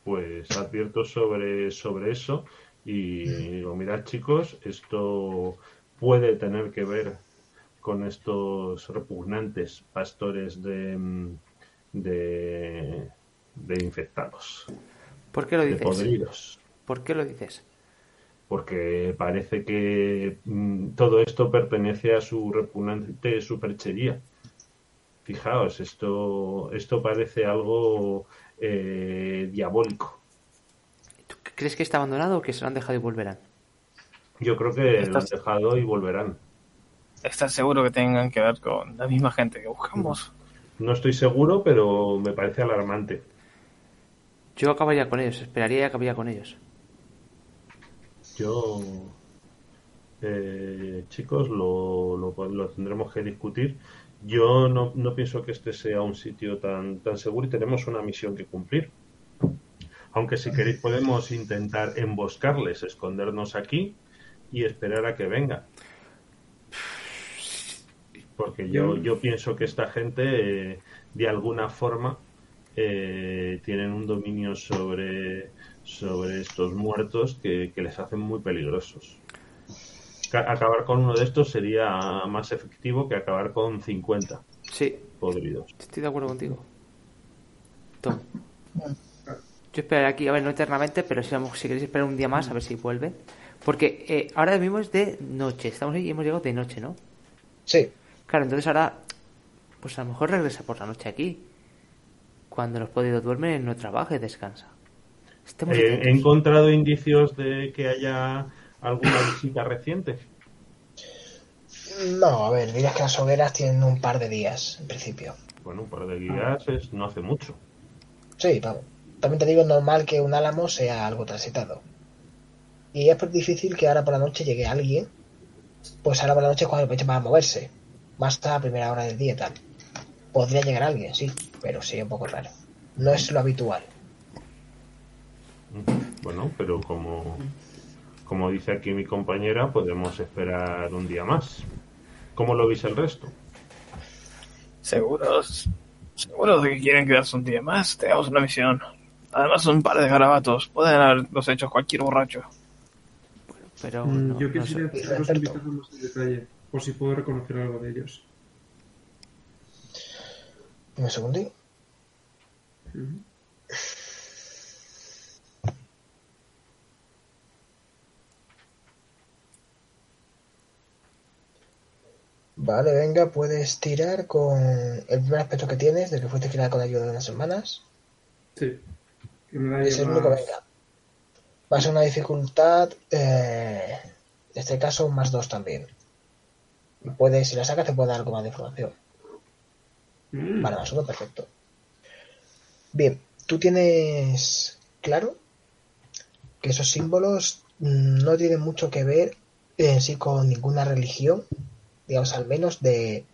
Pues advierto sobre, sobre eso y digo, mirad chicos, esto puede tener que ver con estos repugnantes pastores de, mm, de, de infectados, ¿Por qué lo de dices? podridos. ¿Por qué lo dices? Porque parece que mm, todo esto pertenece a su repugnante superchería. Fijaos, esto, esto parece algo eh, diabólico. ¿Tú crees que está abandonado o que se lo han dejado y volverán? Yo creo que lo han dejado y volverán. ¿Estás seguro que tengan que ver con la misma gente que buscamos? No estoy seguro, pero me parece alarmante. Yo acabaría con ellos, esperaría y acabaría con ellos. Yo, eh, chicos, lo, lo, lo tendremos que discutir. Yo no, no pienso que este sea un sitio tan, tan seguro y tenemos una misión que cumplir. Aunque si queréis podemos intentar emboscarles, escondernos aquí y esperar a que vengan. Porque yo, yo pienso que esta gente, eh, de alguna forma, eh, tienen un dominio sobre, sobre estos muertos que, que les hacen muy peligrosos. Ca- Acabar con uno de estos sería más efectivo que acabar con 50 Sí, podridos. estoy de acuerdo contigo. Tom. Yo esperaré aquí, a ver, no eternamente, pero si, vamos- si queréis esperar un día más, a ver si vuelve. Porque eh, ahora mismo es de noche, estamos ahí y hemos llegado de noche, ¿no? Sí, Claro, entonces ahora, pues a lo mejor regresa por la noche aquí. Cuando los podidos duermen, no trabaja y descansa. Eh, he encontrado indicios de que haya alguna visita reciente. no, a ver, dirás que las hogueras tienen un par de días, en principio. Bueno, un par de días es, no hace mucho. Sí, vamos. También te digo, es normal que un álamo sea algo transitado. Y es difícil que ahora por la noche llegue alguien. Pues ahora por la noche es cuando el pecho va a moverse. Más a primera hora del día y tal. Podría llegar alguien, sí, pero sí, un poco raro. No es lo habitual. Bueno, pero como, como dice aquí mi compañera, podemos esperar un día más. ¿Cómo lo veis el resto? ¿Seguros? ¿Seguros de que quieren quedarse un día más? Tenemos una misión. Además son un par de garabatos. Pueden haberlos hecho cualquier borracho. Pero Mm, no, Yo no quisiera sé. haceros un vistazo más en detalle, por si puedo reconocer algo de ellos. Un segundín. Ujú. Vale, venga, puedes tirar con el primer aspecto que tienes, de que fuiste criada con ayuda de unas hermanas. Sí. Que me Es el más- único, venga. Va a ser una dificultad, eh, en este caso, más dos también. Puedes, si la sacas, te puede dar algo más de información. Mm, Vale, perfecto. Bien, tú tienes claro que esos símbolos mm, no tienen mucho que ver en sí con ninguna religión, digamos al menos de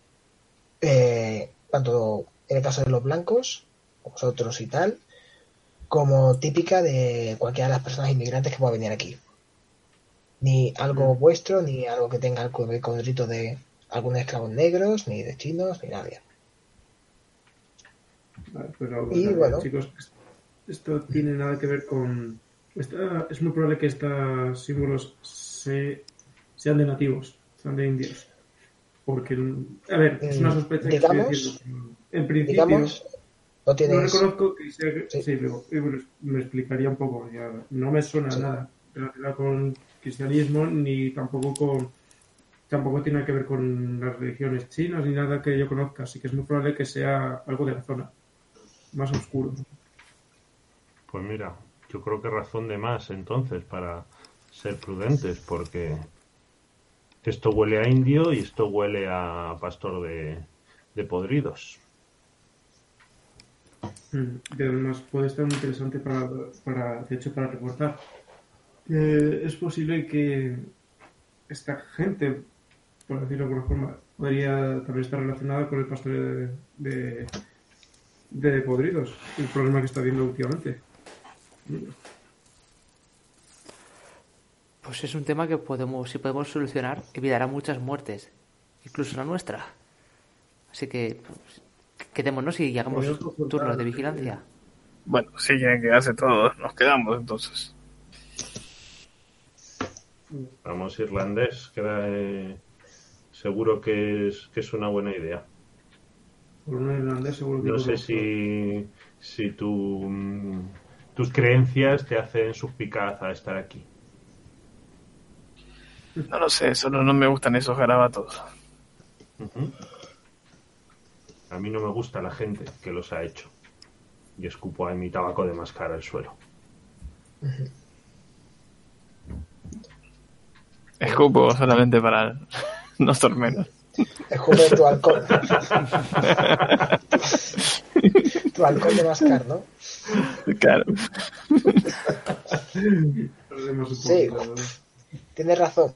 eh, tanto en el caso de los blancos, vosotros y tal, como típica de cualquiera de las personas inmigrantes que pueda venir aquí. Ni algo vuestro, ni algo que tenga que ver con el rito de algunos esclavos negros, ni de chinos, ni nadie. Vale, pero Y a ver, bueno. chicos, esto tiene nada que ver con. esta- es muy probable que estos símbolos se- sean de nativos, sean de indios. Porque, a ver, es una Mm, sospecha que estoy digamos- haciendo. En principio, digamos, no reconozco que sea. Sí. Sí, pero y bueno, me explicaría un poco. ya, no me suena Sí. nada relacionado con cristianismo ni tampoco con. Tampoco tiene que ver con las religiones chinas ni nada que yo conozca, así que es muy probable que sea algo de la zona, más oscuro. Pues mira, yo creo que razón de más entonces para ser prudentes, porque esto huele a indio y esto huele a pastor de, de podridos. Mm, Y además puede estar muy interesante para, para de hecho, para reportar. Eh, es posible que esta gente, por decirlo de alguna forma, podría también estar relacionada con el pastoreo de, de, de podridos, el problema que está habiendo últimamente. Pues es un tema que podemos, si podemos solucionar, evitará muchas muertes, incluso la nuestra. Así que pues, quedémonos y hagamos turnos de vigilancia. Bueno, si quieren quedarse todos, nos quedamos entonces. Vamos irlandés, queda eh, seguro que es, que es una buena idea. Por un irlandés seguro que No sé si, si tu, mm, tus creencias te hacen suspicaz a estar aquí. No lo sé, solo no me gustan esos garabatos. A mí no me gusta la gente que los ha hecho. Y escupo a mi tabaco de mascar al suelo. Escupo solamente para no Escupe tu alcohol. tu alcohol de mascar, ¿no? Claro. Sí. Tienes razón.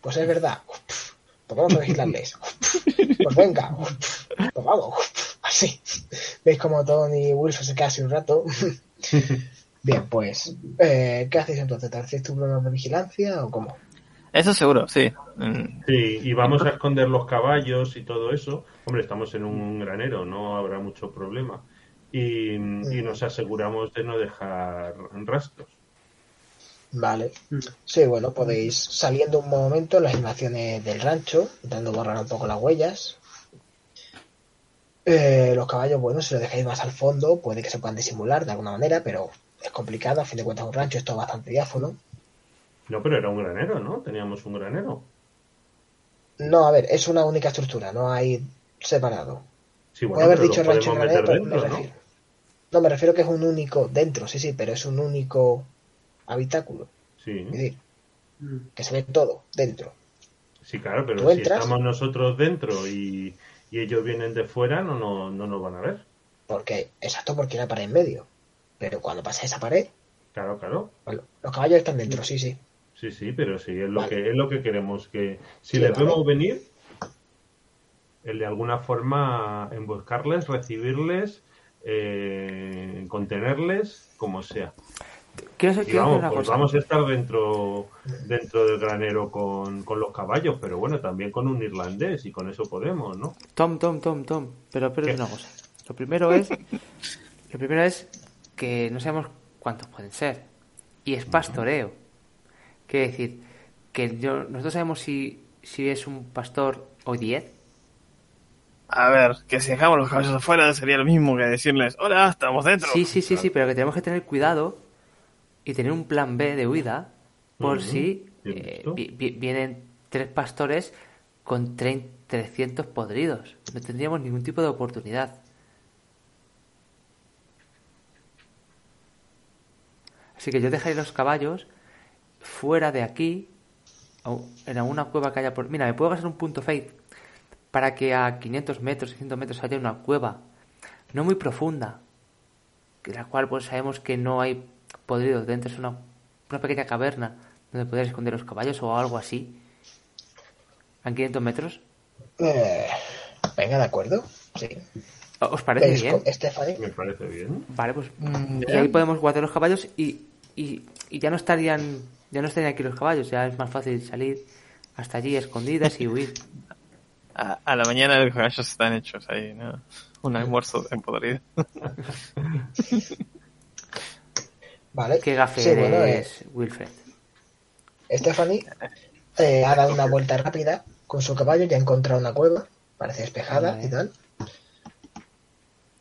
Pues es verdad. Pues vamos a vigilarles. Pues venga. Pues vamos. Así. ¿Veis como Tony y Wilson se quedan así un rato? Bien, pues. eh, ¿Qué hacéis entonces? ¿Te hacéis tu programa de vigilancia o cómo? Eso seguro, sí. Sí, y vamos a esconder los caballos y todo eso. Hombre, estamos en un granero, no habrá mucho problema. Y, y nos aseguramos de no dejar rastros. Vale. Sí, bueno, podéis saliendo un momento en las invasiones del rancho, intentando borrar un poco las huellas. Eh, los caballos, bueno, si los dejáis más al fondo, puede que se puedan disimular de alguna manera, pero es complicado. A fin de cuentas, un rancho esto es bastante diáfono. No, pero era un granero, ¿no? Teníamos un granero. No, a ver, es una única estructura, no hay separado. Sí, Puede haber dicho rancho granero, pero me dentro, ¿no? refiero. No, me refiero que es un único dentro, sí, sí, pero es un único habitáculo. Sí, Es decir, Mm. que se ve todo dentro. sí, claro, pero si entras- estamos nosotros dentro y, y ellos vienen de fuera, no, no, no nos van a ver. Porque, exacto, porque hay una pared en medio. Pero cuando pasa esa pared, Claro, claro. bueno, los caballos están dentro, sí, sí. Sí, sí, pero sí, es lo Vale. que es lo que queremos que si Sí, les vale. vemos venir, el de alguna forma emboscarles, recibirles, eh, contenerles, como sea. Y vamos, pues cosa. vamos a estar dentro dentro del granero con, con los caballos, pero bueno, también con un irlandés y con eso podemos, ¿no? Tom, Tom, Tom, Tom. Pero, pero una cosa. Lo primero es. lo primero es que no sabemos cuántos pueden ser. Y es pastoreo. Quiere decir que yo, nosotros sabemos si, si es un pastor o 10. A ver, que si dejamos los caballos afuera sería lo mismo que decirles, hola, estamos dentro. Sí, sí, sí, sí, pero que tenemos que tener cuidado y tener un plan B de huida por si eh, visto. vi- vi- vienen tres pastores con trein- 300 podridos. No tendríamos ningún tipo de oportunidad. Así que yo dejaré los caballos fuera de aquí, en alguna cueva que haya por... Mira, me puedo gastar un punto fate para que a 500 metros, 600 metros haya una cueva no muy profunda, que la cual pues sabemos que no hay podridos dentro, es una, una pequeña caverna donde poder esconder los caballos o algo así. ¿A 500 metros? Eh, venga, de acuerdo. Sí. ¿Os parece ¿Veis bien? con Stephanie? Me parece bien. Vale, pues Mm, y ahí podemos guardar los caballos y, y, y ya no estarían ya no estarían aquí los caballos, ya es más fácil salir hasta allí escondidas y huir. A, a la mañana los caballos están hechos ahí, ¿no? Un almuerzo de podrido. Vale. Qué gafe Sí, bueno, eh, Wilfred. Stephanie eh, ha dado una vuelta rápida con su caballo y ha encontrado una cueva. Parece despejada Vale. y tal.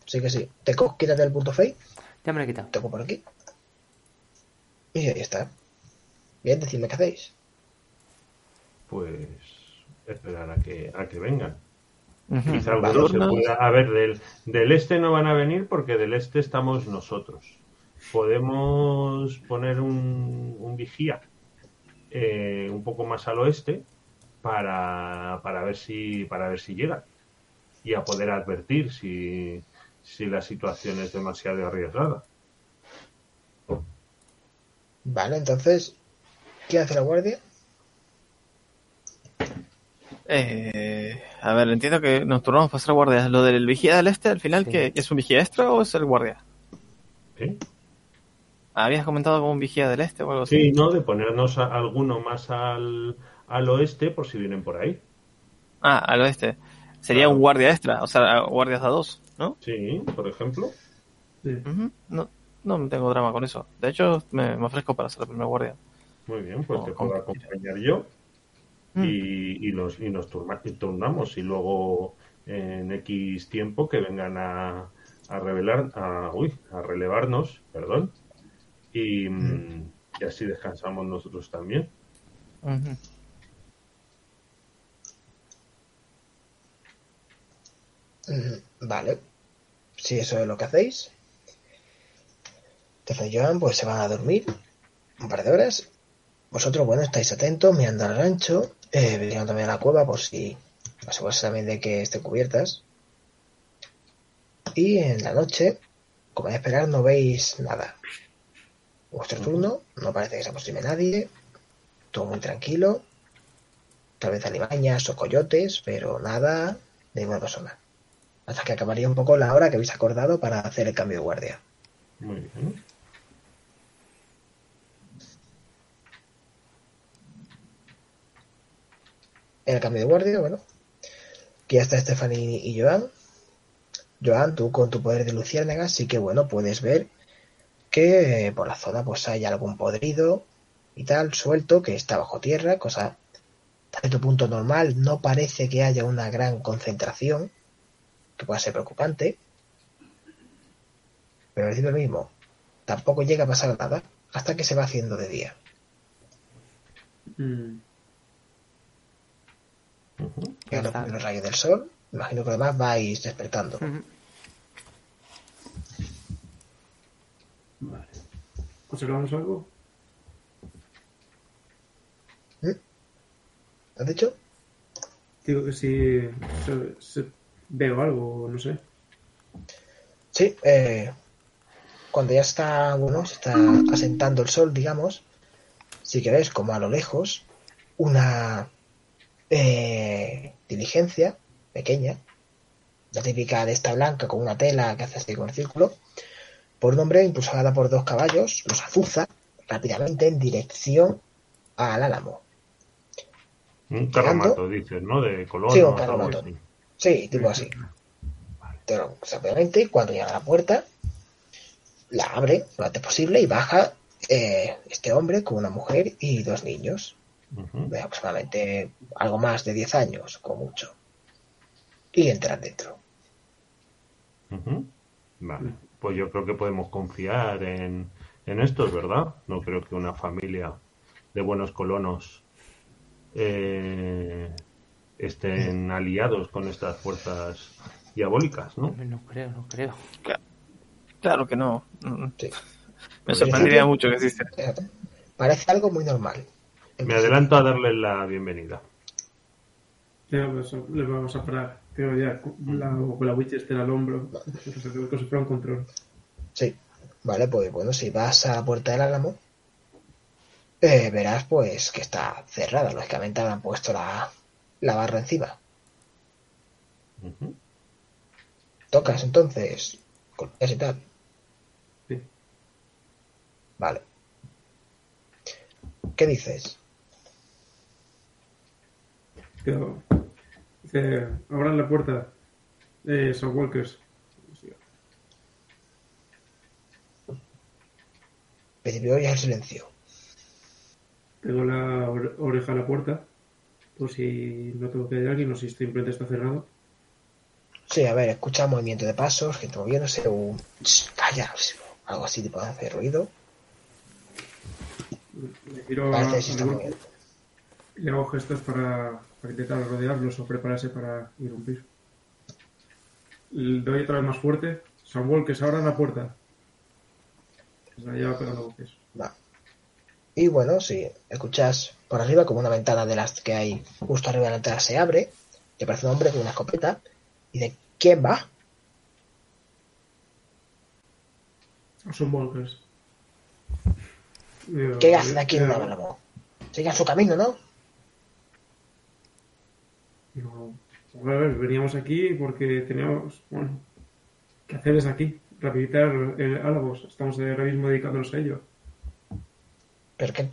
Sí que sí. Teco, quítate el punto fake. Ya me lo he quitado. Teco por aquí. Y ahí está. Bien, decidme qué hacéis. Pues esperar a que, a que vengan. Ujú. Quizá algunos se pueda. A ver, del, del este no van a venir porque del este estamos nosotros. Podemos poner un, un vigía eh, un poco más al oeste para, para ver si para ver si llegan y a poder advertir si, si la situación es demasiado arriesgada. Vale, entonces, ¿quién hace la guardia? Eh, a ver, entiendo que nos turnamos para ser guardias. Lo del vigía del este, al final, Sí. ¿qué, ¿es un vigía extra o es el guardia? ¿Sí? ¿Habías comentado como un vigía del este o algo así? Sí, ¿no? De ponernos a- alguno más al, al oeste por si vienen por ahí. Ah, al oeste. Sería Claro. un guardia extra, o sea, guardias a dos, ¿no? Sí, por ejemplo. Sí. No, no tengo drama con eso. De hecho, me, me ofrezco para ser la primera guardia. Muy bien, pues te puedo acompañar yo. Mm. y, y los y nos turma- y turnamos y luego en X tiempo que vengan a, a revelar a, uy, a relevarnos perdón y, mm, y así descansamos nosotros también. Mm, Vale. Si eso es lo que hacéis. Y Joan pues se van a dormir un par de horas. Vosotros, bueno, estáis atentos, mirando al rancho, eh, vigilando también a la cueva por si asegurarse también de que estén cubiertas. Y en la noche, como de esperar, no veis nada. Vuestro turno, no parece que se aproxime nadie. Todo muy tranquilo. Tal vez alimañas o coyotes, pero nada de ninguna persona. Hasta que acabaría un poco la hora que habéis acordado para hacer el cambio de guardia. muy bien el cambio de guardia, bueno, que ya está Stephanie y Joan. Joan, tú con tu poder de luciérnaga sí que, bueno, puedes ver que eh, por la zona pues hay algún podrido y tal, suelto, que está bajo tierra, cosa hasta cierto punto normal. No parece que haya una gran concentración, que pueda ser preocupante. Pero decir lo mismo, tampoco llega a pasar nada hasta que se va haciendo de día. Mm. Ujú. Llegan los Está. primeros rayos del sol. Imagino que además vais despertando. Vale. ¿Observamos algo? ¿Has dicho? Digo que si se- se- veo algo, no sé. Sí, eh, cuando ya está, bueno, se está asentando el sol, digamos, sí que ves como a lo lejos una eh, diligencia pequeña, la típica de esta blanca con una tela que hace así con el círculo, por un hombre impulsada por dos caballos, los azuza rápidamente en dirección al álamo. un carromato dices ¿no? de color Sí, un carromato. así. Sí, tipo así. Pero rápidamente, cuando llega a la puerta, la abre lo antes posible y baja eh, este hombre con una mujer y dos niños, De aproximadamente algo más de 10 años, con mucho. Y entran dentro. Vale, pues yo creo que podemos confiar en, en estos, ¿verdad? No creo que una familia de buenos colonos eh, estén aliados con estas fuerzas diabólicas, ¿no? No creo, no creo. Claro que no. Mm. Sí. Me sorprendería mucho que existe. Parece algo muy normal. Me adelanto a darles la bienvenida. Ya, pues, le vamos a parar. Pero ya, con la, con la Winchester al hombro, como si fuera un control. Sí. Vale, pues bueno, si vas a la puerta del álamo, eh, verás pues que está cerrada. Lógicamente habrán puesto la, la barra encima. Tocas entonces con ese tal. Sí. Vale. ¿Qué dices? Pero, dice, abran la puerta. Eh, son walkers. En principio ya el silencio. Tengo la ore- oreja a la puerta. Por si no tengo que ir alguien o si simplemente está cerrado. Sí, a ver, escucha movimiento de pasos, gente moviéndose, un... Ch, Calla, algo así tipo hacer ruido. Le, giro a- a le hago gestos para, para intentar rodearlos o prepararse para irrumpir. Doy otra vez más fuerte. Samuel, que se abra la puerta. Se la lleva pegando voces. Va. Y bueno, si escuchas por arriba como una ventana de las que hay justo arriba de la entrada se abre, te aparece un hombre con una escopeta y de ¿quién va? Son walkers. Digo, ¿Qué hacen aquí en un álamo? Sigan su camino, ¿no? Digo, a ver, veníamos aquí porque teníamos, bueno, ¿qué hacerles aquí? Rehabilitar el Álamos. Estamos ahora mismo dedicándonos a ello. Pero que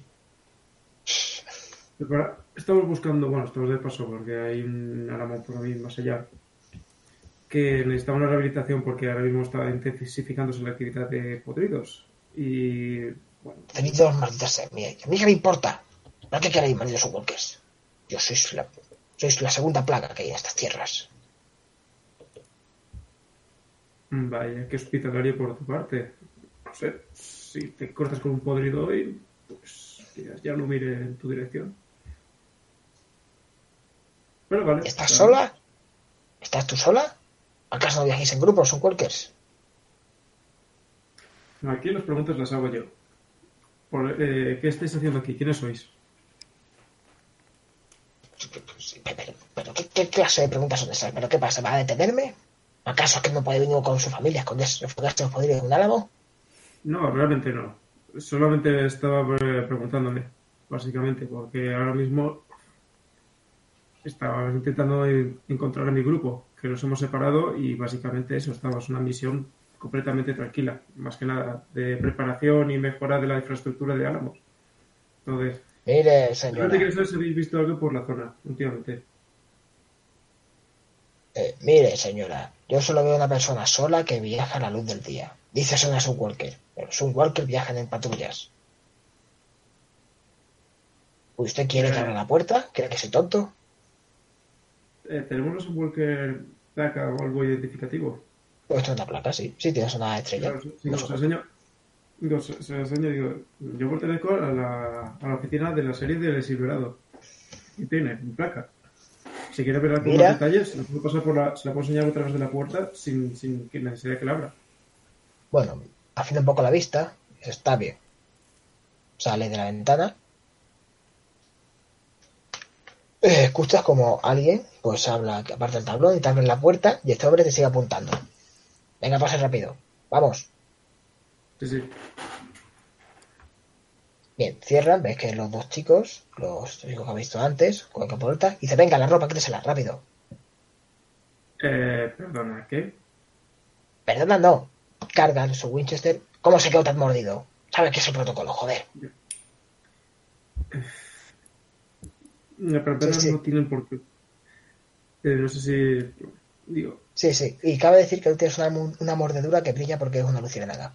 Prepara- Estamos buscando, bueno, estamos de paso porque hay un álamo por ahí más allá que necesitaba una rehabilitación porque ahora mismo está intensificándose la actividad de podridos. Y bueno, tenéis dos malditas. A mí qué me importa. ¿Para qué queréis, malditos walkers? Yo sois la, sois la segunda plaga que hay en estas tierras. vaya, qué hospitalario por tu parte. No sé, si te cortas con un podrido hoy, pues ya no mire en tu dirección. Pero vale. ¿Estás vale. sola? ¿Estás tú sola? ¿Acaso no viajáis en grupo? ¿Son walkers? Aquí las preguntas las hago yo. Por, eh, ¿Qué estáis haciendo aquí? ¿Quiénes sois? Pero, ¿qué, clase de preguntas son esas? ¿Pero qué pasa? ¿Va a detenerme? ¿Acaso es que no puede venir con su familia a esconderse, refugiarse los podridos de un álamo? No, realmente no. Solamente estaba eh, preguntándome, básicamente, porque ahora mismo estaba intentando encontrar a mi grupo, que nos hemos separado y básicamente eso, estábamos en una misión completamente tranquila, más que nada de preparación y mejora de la infraestructura de Álamos. Entonces, Mire, señora. quiero saber si habéis visto algo por la zona últimamente. eh, mire, señora. Yo solo veo una persona sola que viaja a la luz del día. Dice ser una Sunwalker. Pero los Sunwalker viajan en patrullas. ¿Usted quiere que abra la puerta? ¿Cree que soy tonto? Eh, ¿Tenemos un Walker placa o algo identificativo? Pues una placa, sí. Sí, tienes una estrella. Claro, si No enseño, digo, se, lo enseño, digo, yo pertenezco a la, a la oficina de la serie de El Silverado. Y tiene mi placa. Si quiere ver con Mira. detalles, se la puedo pasar por la, se la puedo enseñar a través de la puerta sin, sin que necesidad de que la abra. Bueno, afina un poco la vista. Está bien. Sale de la ventana. Eh, escuchas como alguien, pues habla, aparte del tablón y te abre la puerta y este hombre te sigue apuntando. Venga, pase rápido. Vamos. Sí, sí. Bien, cierran, ves que los dos chicos, los chicos que habéis visto antes, con la y dice, venga, la ropa, quítesela, rápido. Eh, perdona, ¿qué? Perdona, no. Cargan su Winchester. ¿Cómo se quedó tan mordido? ¿Sabes qué es el protocolo? Joder. Eh, Sí, sí. no tienen por qué. Eh, no sé si. Digo, Sí, sí. Y cabe decir que tú tienes una, una mordedura que brilla porque es una luciérnaga.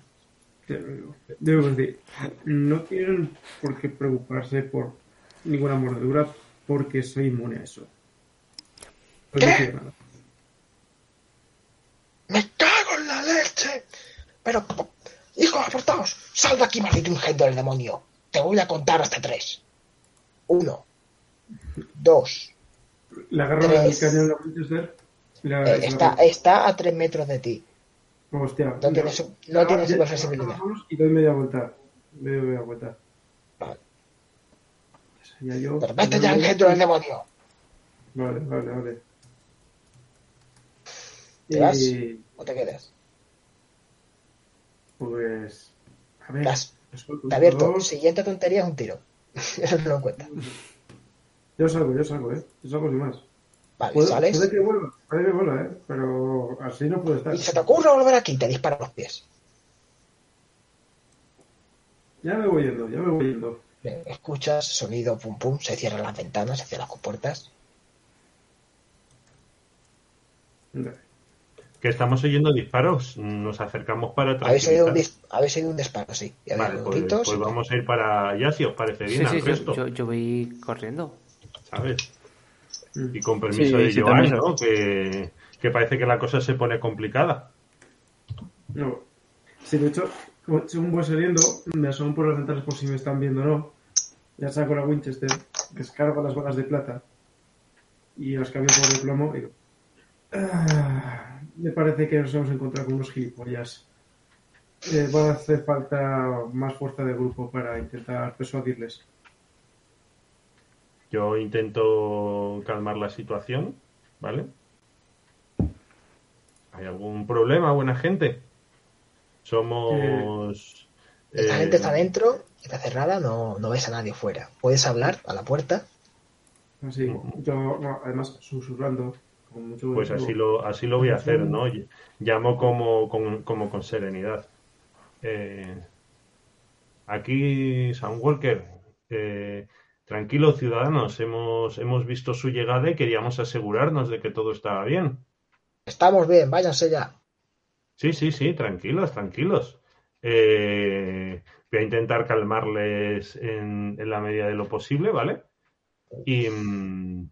Debo decir, no tienen por qué preocuparse por ninguna mordedura porque soy inmune a eso. Pues no ¿Qué? ¡Me cago en la leche! Pero, hijo, apartaos. Sal de aquí, maldito ingenio del demonio. Te voy a contar hasta tres. Uno. Dos. Le agarro el Tres. cañón de la la- Eh, la- está, está a tres metros de ti. Hostia. no tiene su- no tiene ya- supersensibilidad. Y doy media vuelta. Doy media vuelta. Vale. Ya yo- Pero vete ya, del demonio. Vale, vale, vale. ¿Te vas? ¿O te quedas? pues. A ver. Eso- Te abierto. dos- Siguiente tontería es un tiro. Eso no lo cuenta. Yo salgo, yo salgo, ¿eh? Yo salgo sin más. Vale, Puede, sales. puede que vuelva, puede que vuelva, ¿eh? Pero así no puede estar. Y se te ocurre volver aquí, te dispara los pies. Ya me voy yendo, ya me voy yendo. Bien, Escuchas sonido, pum pum, se cierran las ventanas, se cierran las compuertas. Que estamos oyendo disparos. Nos acercamos para Habéis oído, un tranquilizar. dis- habéis oído un disparo, sí. Vale, pues, gritos. pues vamos a ir para allá si os parece bien Sí, al sí, yo, resto, yo, yo voy corriendo. ¿sabes? Y con permiso Sí, de sí, Joan. ¿no? Que, que parece que la cosa se pone complicada. No. Sí, de hecho, como- según voy saliendo, me asomo por las ventanas por si me están viendo o no. Ya saco la Winchester, descargo las balas de plata y las cambio por el plomo y digo, "Ah, me parece que nos hemos encontrado con unos gilipollas. Eh, va a hacer falta más fuerza de grupo para intentar persuadirles. Yo intento calmar la situación, ¿vale? ¿Hay algún problema, buena gente? Somos... Esta eh, gente está dentro, está cerrada, no, no ves a nadie fuera. Puedes hablar a la puerta. Así, yo, no, además, susurrando. Con mucho Pues así lo, así lo voy a hacer, ¿no? Llamo como, con- como con serenidad. Eh, aquí, Sam Walker, eh, tranquilos ciudadanos, hemos, hemos visto su llegada y queríamos asegurarnos de que todo estaba bien. Estamos bien, váyanse ya. Sí, sí, sí, tranquilos, tranquilos. Eh, voy a intentar calmarles en, en la medida de lo posible, ¿vale? Y, mm,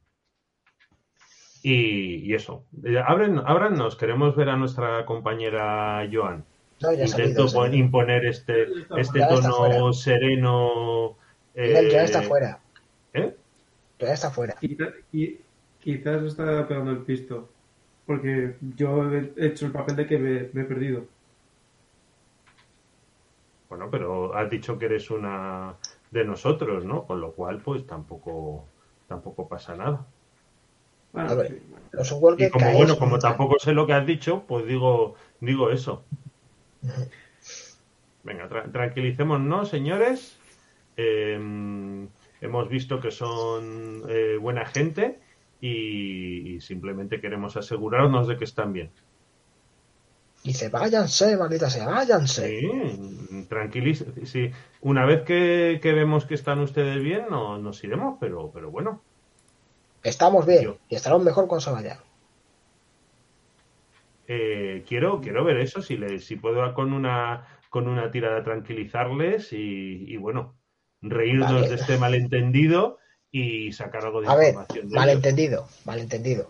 y, y eso. Eh, Abren, ábrannos, queremos ver a nuestra compañera Joan. No, Intento salido. imponer este, este tono sereno. Miguel, ya está eh, fuera. Ya está fuera. Quizá- y- quizás está pegando el pisto. Porque yo he hecho el papel de que me, me he perdido. Bueno, pero has dicho que eres una de nosotros, ¿no? Con lo cual, pues tampoco, tampoco pasa nada. Bueno, A ver. Los Y como bueno, como tampoco sé lo que has dicho, pues digo, digo eso. Venga, tra- tranquilicémonos, señores. Eh, hemos visto que son eh, buena gente y, y simplemente queremos asegurarnos de que están bien. Dice, váyanse, maldita sea, váyanse. Sí, tranquiliz sí. Una vez que, que vemos que están ustedes bien, no, nos iremos, pero, pero bueno. Estamos bien Yo. y estaremos mejor cuando se vayan. Eh, quiero, quiero ver eso, si, le, si puedo con una, con una tirada tranquilizarles y, y, bueno, reírnos Vale. de este malentendido y sacar algo de A ver, información ellos. malentendido, malentendido.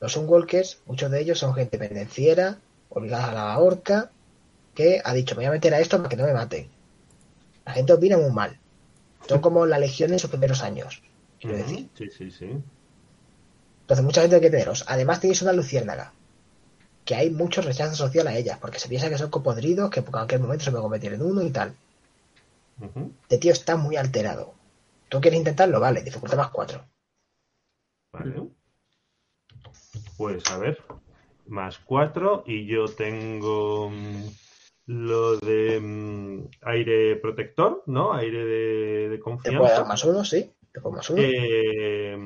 Los Unwalkers, muchos de ellos son gente pendenciera, obligada a la horca, que ha dicho, me voy a meter a esto para que no me maten. La gente opina muy mal. Son como la legión en sus primeros años, quiero decir. Sí, sí, sí. Entonces, mucha gente hay que teneros. Además, tenéis una luciérnaga. Que hay mucho rechazo social a ellas, porque se piensa que son copodridos, que en cualquier momento se puede convertir en uno y tal. Ujú. Este tío está muy alterado. ¿Tú quieres intentarlo? Vale, dificultad más 4. Vale. Pues a ver, más cuatro y yo tengo mm, lo de mm, aire protector, ¿no? Aire de, de Te puede dar confianza. más uno, sí. Te puede más uno. Eh,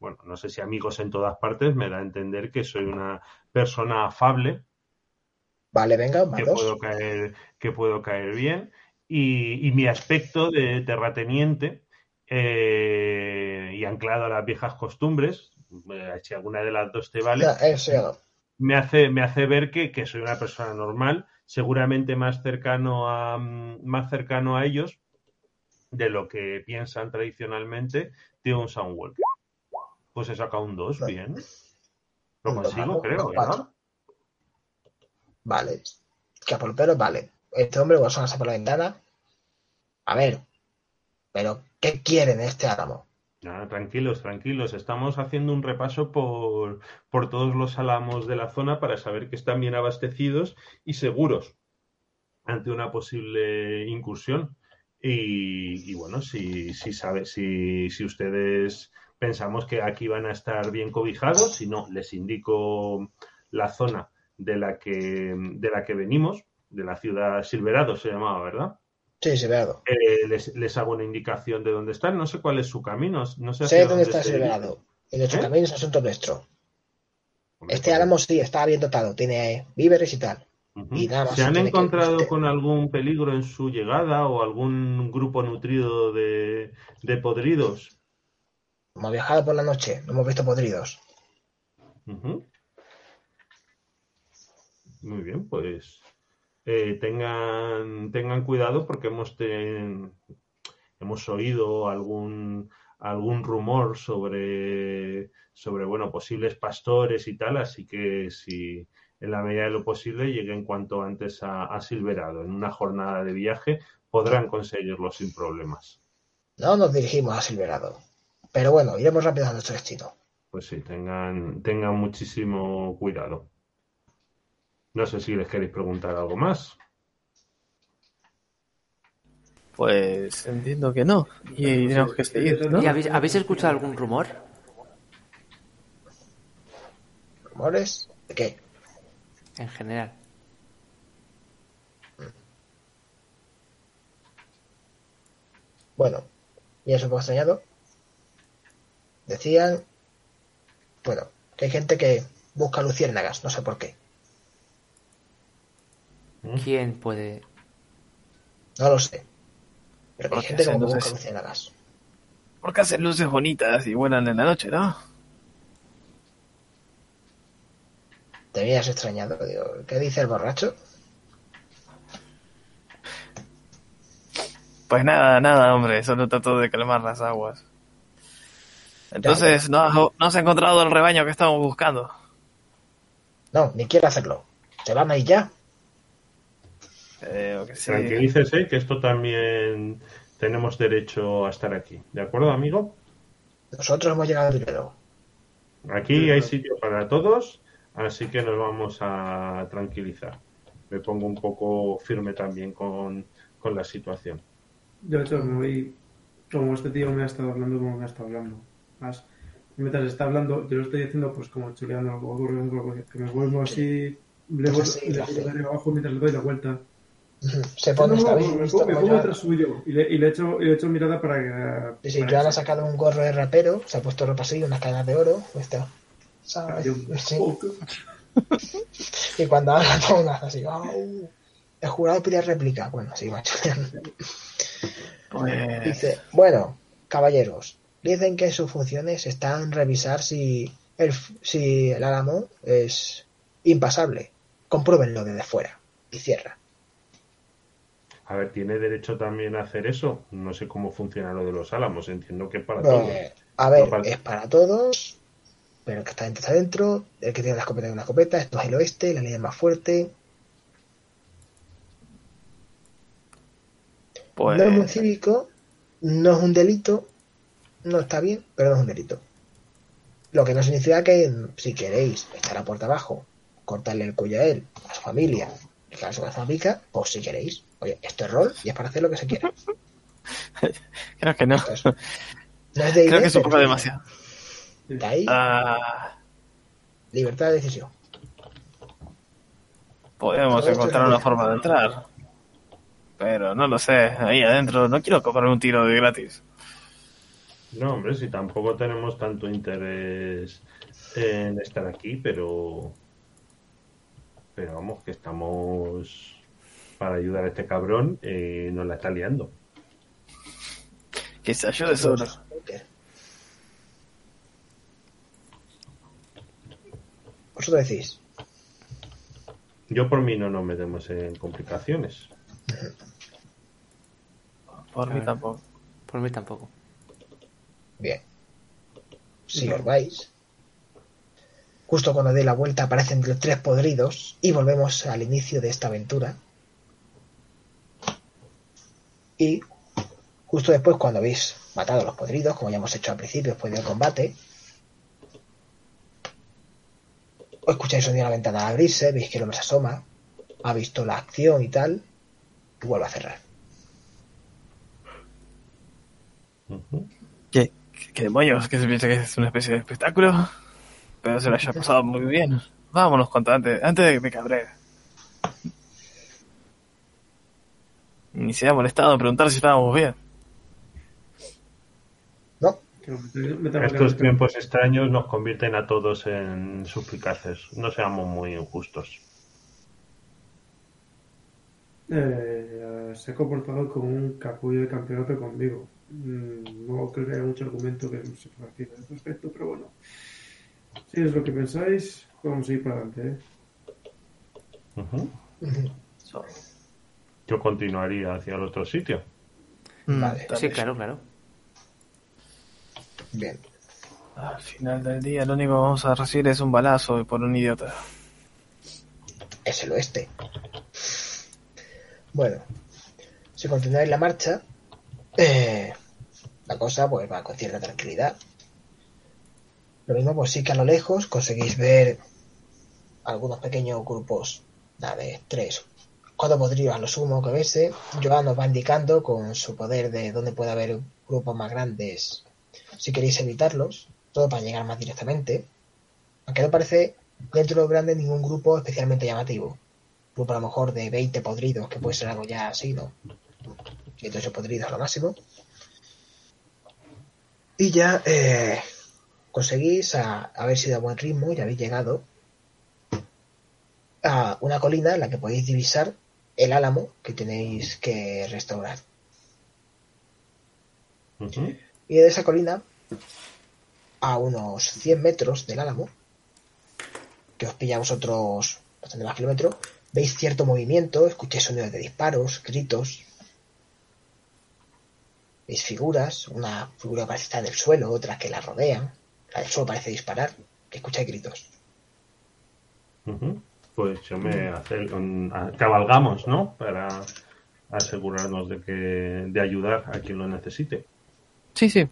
bueno, no sé si amigos en todas partes me da a entender que soy una persona afable, Vale, venga, más que dos. puedo caer, que puedo caer bien. Y, y mi aspecto de terrateniente eh, y anclado a las viejas costumbres, eh, si alguna de las dos te vale, no. me hace, me hace ver que, que soy una persona normal, seguramente más cercano a más cercano a ellos de lo que piensan tradicionalmente de un Soundwalker. Pues he sacado un 2, Vale. bien. Lo consigo, creo. Vale. Pelos, vale. Este hombre a asomar por la ventana. A ver. Pero, ¿qué quieren este álamo? Tranquilos, tranquilos. Estamos haciendo un repaso por, por todos los álamos de la zona para saber que están bien abastecidos y seguros ante una posible incursión. Y, y bueno, si, si, sabe, si, si ustedes pensamos que aquí van a estar bien cobijados, si no, les indico la zona de la que, de la que venimos, de la ciudad Silverado se llamaba, ¿verdad? Sí, veo. Eh, les, les hago una indicación de dónde están. No sé cuál es su camino. No sé Sé dónde está Silverado. Y nuestro ¿Eh? camino es asunto nuestro. Hombre, Este pues, álamo sí, está bien dotado. Tiene víveres y tal. y nada más ¿Se han que- encontrado con algún peligro en su llegada o algún grupo nutrido de, de podridos? Hemos viajado por la noche. No hemos visto podridos. Muy bien, pues eh, tengan, tengan cuidado porque hemos, ten- hemos oído algún, algún rumor sobre, sobre bueno, posibles pastores y tal, así que si en la medida de lo posible lleguen cuanto antes a, a Silverado en una jornada de viaje, podrán conseguirlo sin problemas. No nos dirigimos a Silverado. Pero bueno, iremos rápido a nuestro destino. Pues sí, tengan, tengan muchísimo cuidado. No sé si les queréis preguntar algo más. Pues entiendo que no. Y tenemos que seguir, ¿no? ¿Y habéis, habéis escuchado algún rumor? ¿Rumores? ¿De qué? En general. Bueno, y eso un poco extrañado. Decían, bueno, que hay gente que busca luciérnagas, no sé por qué. ¿Quién puede...? No lo sé. Pero que hay gente que hacen busca luces. luciérnagas. Porque hacen luces bonitas y vuelan en la noche, ¿no? Te habías extrañado, digo, ¿qué dice el borracho? Pues nada, nada, hombre, solo trato de calmar las aguas. Entonces, ¿no has, no has encontrado el rebaño que estamos buscando? No, ni quiere hacerlo. Se van a ir ya. Creo que sí. Tranquilícese que esto también tenemos derecho a estar aquí. ¿De acuerdo, amigo? Nosotros hemos llegado primero. Aquí hay sitio para todos, así que nos vamos a tranquilizar. Me pongo un poco firme también con, con la situación. Yo, de hecho, me voy. Como este tío me ha estado hablando, como me ha estado hablando. Más. Mientras está hablando, yo lo estoy diciendo, pues como chuleando, o corriendo, que me vuelvo así. Le voy le doy abajo mientras le doy la vuelta. Se pone No, esta no, me pongo, me pongo detrás suyo y le, y le echo, y le echo mirada para que. Sí, sí, Joan ha sacado un gorro de rapero, se ha puesto ropa así, unas cadenas de oro. pues está. ¿sabes? Sí. Y cuando habla pongas así, "Au". El jurado pide réplica. Bueno, sí, macho. Pues, Dice, bueno, caballeros, dicen que sus funciones están en revisar si el, si el álamo es impasable. Compruébenlo desde fuera. Y cierra. A ver, ¿tiene derecho también a hacer eso? No sé cómo funciona lo de los álamos, entiendo que es para todos. A ver, No, para- es para todos, pero el que está dentro está dentro, el que tiene la escopeta tiene una escopeta, esto es el oeste, la ley es más fuerte. pues, No es muy cívico, no es un delito, no está bien, pero no es un delito. Lo que no significa que si queréis echar a puerta abajo, cortarle el cuello a él, a su familia, a su fábrica, pues si queréis. Oye, esto es rol y es para hacer lo que se quiera. creo que no. Esto es- No es de Creo que es un poco demasiado. De ahí, Ah, libertad de decisión. podemos encontrar una forma de entrar. Pero no lo sé, ahí adentro no quiero comprar un tiro de gratis. No, hombre, si tampoco tenemos tanto interés en estar aquí, pero. Pero vamos, que estamos para ayudar a este cabrón y nos la está liando. Que se ayude solo. Vosotros decís, Yo por mí no nos metemos en complicaciones. Por mí tampoco. Por mí tampoco. bien. Si os vais, justo cuando dé la vuelta aparecen los tres podridos y volvemos al inicio de esta aventura. Y justo después, cuando habéis matado a los podridos, como ya hemos hecho al principio después del combate, escucháis sonido de la ventana abrirse, veis que el hombre se asoma, ha visto la acción y tal, y vuelve a cerrar. Ujú. ¿Qué, qué, qué demonios? ¿Que se piensa que es una especie de espectáculo? Pero se lo haya pasado muy bien. Vámonos cuanto antes, antes de que me cabree. Ni se ha molestado en preguntar si estábamos bien. ¿No? Estos tiempos extraños nos convierten a todos en suplicaces. No seamos muy injustos. Eh, se ha comportado como un capullo de campeonato conmigo. Mm, No creo que haya mucho argumento que se pueda decir al respecto, pero bueno. Si es lo que pensáis, vamos a ir para adelante. ¿eh? Ujú. Yo continuaría hacia el otro sitio. Vale. Tal Sí, claro, claro. Bien. Al final del día lo único que vamos a recibir es un balazo por un idiota. es el oeste. Bueno, si continuáis la marcha, eh, la cosa pues va con cierta tranquilidad. Lo mismo, pues sí que a lo lejos conseguís ver algunos pequeños grupos, nada, de tres, cuatro podridos a lo sumo que verse. Joan nos va indicando con su poder de dónde puede haber grupos más grandes si queréis evitarlos, todo para llegar más directamente. Aunque no parece dentro de lo grande ningún grupo especialmente llamativo. Grupo a lo mejor de 20 podridos, que puede ser algo ya así, ¿no? 108 podridos a lo máximo. Y ya eh, conseguís a, haber sido a buen ritmo y habéis llegado a una colina en la que podéis divisar el álamo que tenéis que restaurar. Y de esa colina, a unos 100 metros del álamo, que os pilla a vosotros bastante más kilómetros, veis cierto movimiento, escucháis sonidos de disparos, gritos. Veis figuras, una figura parece estar en el suelo, otra que la rodean, la del suelo parece disparar, que escucháis gritos. Pues yo me hace, con- a- cabalgamos, ¿no? Para asegurarnos de que de ayudar a quien lo necesite. Sí, sí.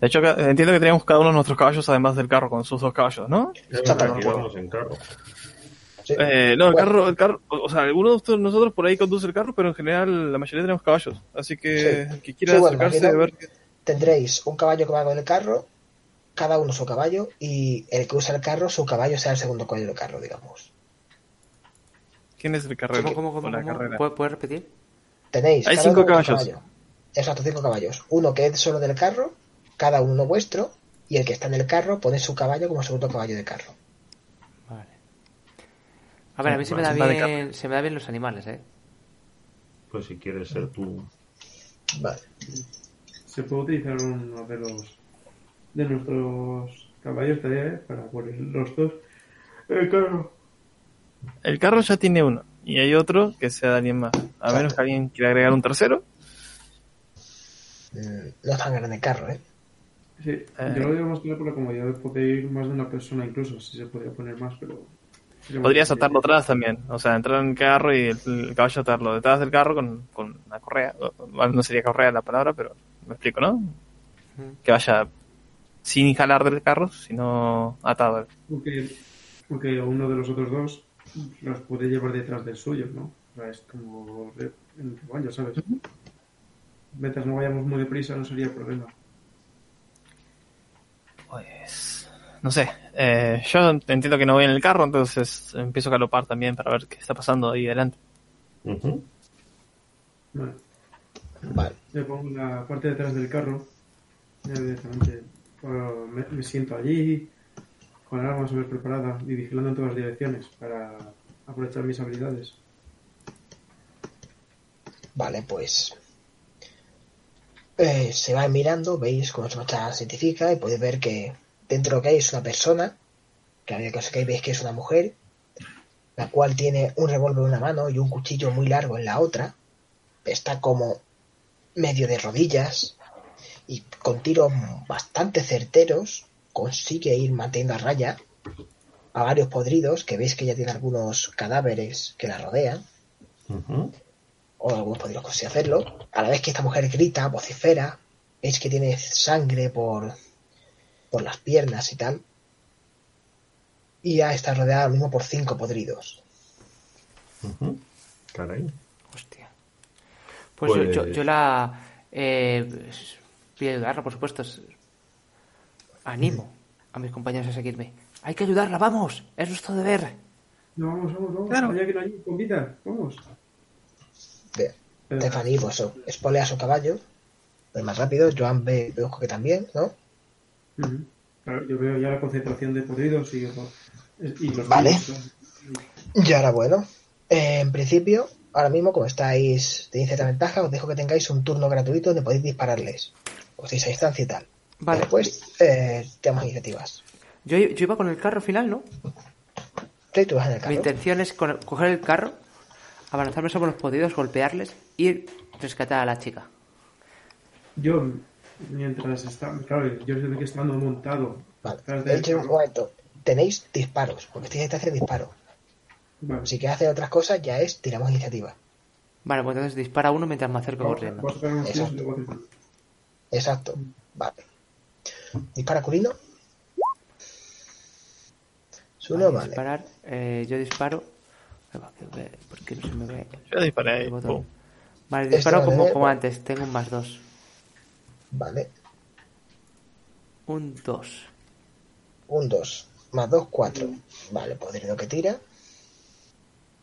De hecho, entiendo que teníamos cada uno de nuestros caballos, además del carro, con sus dos caballos, ¿no? Íbamos en carro. Sí. Eh, no, el Bueno. carro, el carro, o sea, alguno de nosotros por ahí conduce el carro, pero en general la mayoría tenemos caballos. Así que Sí. el que quiera Sí, bueno, acercarse, ver Tendréis un caballo que va con el carro, cada uno su caballo, y el que usa el carro, su caballo sea el segundo caballo del carro, digamos. Quién es el carrero. ¿Cómo, cómo, la cómo? carrera. ¿Puedes, repetir? Tenéis Hay cada cinco uno caballos. caballo. Exacto, cinco caballos. Uno que es solo del carro, cada uno vuestro, y el que está en el carro pone su caballo como segundo caballo de carro. Vale. A ver, a mí se me, da bien, se me da bien los animales, ¿eh? Pues si quieres ser tú. Vale. Se puede utilizar uno de los de nuestros caballos también ¿eh? para poner los dos. Eh, claro. El carro ya tiene uno. Y hay otro que sea de alguien más. A menos que alguien quiera agregar un tercero. Mm, No es tan grande el carro, ¿eh? Sí, Eh. yo lo digo más que por la comodidad de poder ir más de una persona incluso, si se podría poner más, pero... Podrías atarlo atrás también. O sea, entrar en el carro y el, el caballo atarlo detrás del carro con, con una correa. No sería correa la palabra, pero me explico, ¿no? Que vaya sin jalar del carro, sino atado. Aunque, aunque uno de los otros dos los puede llevar detrás del suyo, ¿no? O sea, es como en caballo, ¿sabes? Mientras no vayamos muy deprisa no sería problema. Pues. No sé. Eh, yo entiendo que no voy en el carro, entonces empiezo a galopar también para ver qué está pasando ahí adelante. Ujú. Vale. Vale. Me pongo en la parte de atrás del carro, ya directamente pues, me, me siento allí, con el arma sobre preparada y vigilando en todas las direcciones para aprovechar mis habilidades. Vale, pues. eh, se va mirando, veis cómo se marcha se y podéis ver que dentro de lo que hay es una persona, que a medida que acercáis veis que es una mujer, la cual tiene un revólver en una mano y un cuchillo muy largo en la otra. Está como medio de rodillas y con tiros bastante certeros consigue ir manteniendo a raya a varios podridos que veis que ya tiene algunos cadáveres que la rodean o algunos podrían consigue hacerlo. A la vez que esta mujer grita, vocifera, veis que tiene sangre por, por las piernas y tal. Y ya está rodeada ahora mismo por cinco podridos. Ujú. Caray. Hostia. Pues, Pues- Yo, yo la... Eh, voy a ayudarla, por supuesto. Animo a mis compañeros a seguirme. Hay que ayudarla, vamos. Es nuestro deber. No, vamos, vamos, vamos. Claro. Allá que no hay comida, vamos. Ve, Pero- Stephanie, pues eso, espolea su caballo. Es más rápido. Joan ve, veo que también, ¿no? Claro, yo veo ya la concentración de podridos y, y los Vale. Y ahora, bueno, eh, en principio, ahora mismo, como estáis, tenéis cierta ventaja, os dejo que tengáis un turno gratuito donde podéis dispararles. Os estáis a distancia y tal. Vale. Después, eh, tenemos iniciativas. Yo, yo iba con el carro final, ¿no? Sí, tú vas en el Mi carro. intención es con- coger el carro, abalanzarme sobre los podridos, golpearles y rescatar a la chica. Yo, mientras está, claro, yo sé que estando montado. Vale. De hecho, un momento. Tenéis disparos, porque estáis a distancia de disparo. Vale. Si queréis hacer otras cosas, ya es, tiramos iniciativa. Vale, pues entonces dispara uno mientras me acerco corriendo. hacemos- Exacto. Vale. Dispara Curino. Es uno, Vale, disparar. Eh, yo disparo. Ahí va, que ve- ¿Por qué no se me ve? Yo disparé pum. Vale, disparo como, como antes. Tengo un más dos. Vale. Un dos. Un 2. Más 2, 4. Vale, podrido que tira.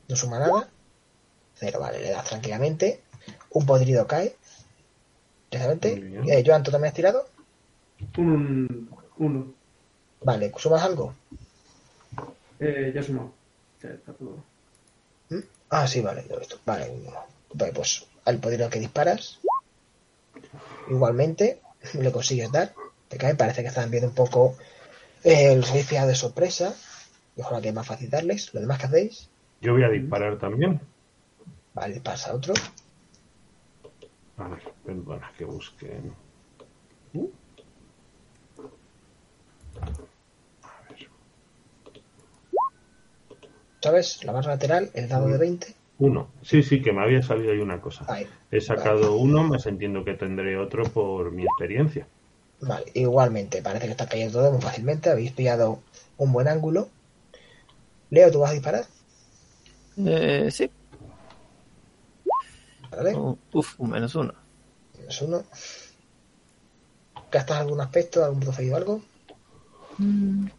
No suma nada. Cero, vale, le das tranquilamente. Un podrido cae. Bien. Eh, Joan, ¿tú también has tirado? Un, uno. Vale, ¿sumas algo? Eh, ya. Ya está todo. ¿Mm? Ah, sí, vale, lo he visto. Vale. Vale, pues al podrido que disparas. Igualmente, le consigues dar. Te cae, parece que están viendo un poco. Eh, los habéis pillado de sorpresa. Y ojalá que es más fácil darles. Lo demás que hacéis. Yo voy a disparar también. Vale, pasa otro. A ver, perdona que busque. ¿Sabes? La barra lateral, el dado de 20. Uno. Sí, sí, que me había salido ahí una cosa. Ahí. He sacado uno, más entiendo que tendré otro por mi experiencia. Vale, igualmente, parece que está cayendo todo muy fácilmente. Habéis pillado un buen ángulo. Leo, ¿tú vas a disparar? Eh, sí. Vale, Uh, uf, un menos uno. es uno. ¿Gastas algún aspecto, algún trofeo o algo? Mm,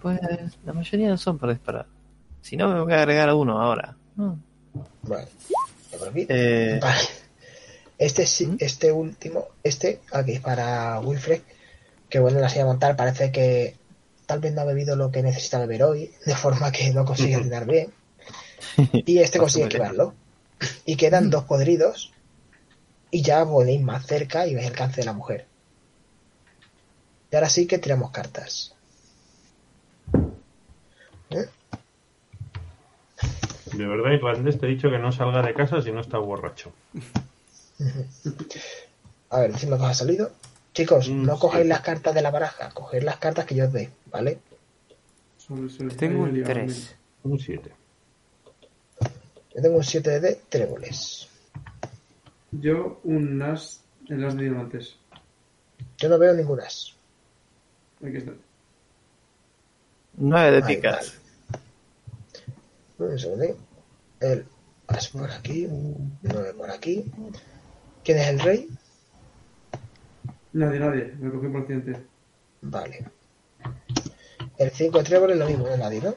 Pues la mayoría no son para disparar. Si no, me voy a agregar a uno ahora. No. Vale. Eh, Vale. Este sí, ¿Mm? este último, este, aquí es para Wilfred, que bueno, en la silla de montar parece que tal vez no ha bebido lo que necesita beber hoy, de forma que no consigue atinar bien. Y este consigue esquivarlo. Y quedan dos podridos. Y ya voléis más cerca y veis el cáncer de la mujer. Y ahora sí que tiramos cartas. ¿Eh? De verdad, irlandés, te he dicho que no salga de casa si no está borracho. A ver, decime que os ha salido. Chicos, Mm, no cogéis sí. las cartas de la baraja, coged las cartas que yo os dé, ¿vale? Tengo un ahí, 3. Un 7. Yo tengo un 7 de tréboles. Yo un as, el as de diamantes. Yo no veo ningún as. Aquí está. nueve de Ahí, picas. Un segundo. El as por aquí, 9 por aquí. ¿Quién es el rey? Nadie, nadie. Me cogí por accidente. Vale. El 5 de tréboles lo mismo, no nadie, ¿no?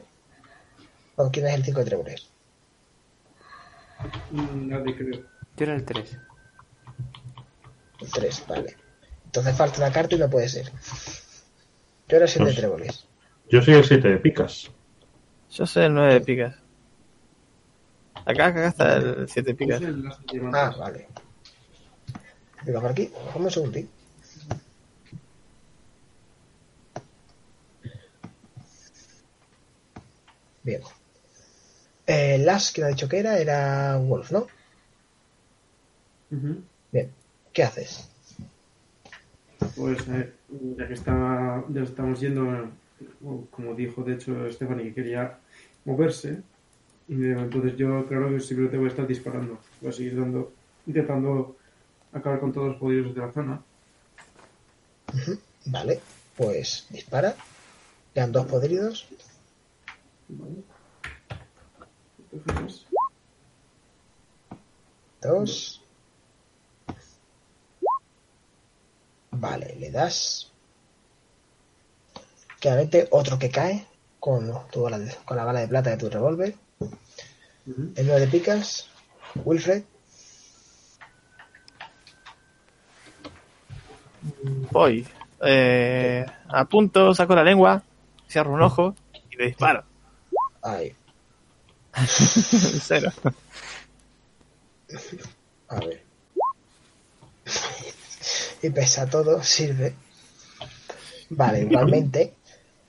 ¿O quién es el 5 de tréboles? Mm, Nadie, creo. Yo era el 3. El 3, vale. Entonces falta una carta y no puede ser. Yo era 7 de Dos. tréboles. Yo soy el 7 de picas. Yo soy el nueve de picas. Acá, acá está el siete de Puse picas. diamantes. Ah, vale. Venga, por aquí. Déjame un segundín. Bien. Eh, Las, que ha dicho que era, era Wolf, ¿no? Bien. ¿Qué haces? Pues eh, ya que está, ya estamos yendo, como dijo de hecho Stephanie que quería moverse, me- entonces yo claro simplemente voy a estar disparando, voy a seguir dando, intentando acabar con todos los poderes de la zona. Vale. Pues dispara. Quedan dos podridos. Vale. Dos. Vale, le das. Claramente otro que cae con, tu bala de- con la bala de plata de tu revólver. El 9 de picas. Wilfred. Voy. Eh, apunto, saco la lengua, cierro un ojo y le disparo. Ahí. Cero. A ver. y pese a todo, sirve. Vale, igualmente,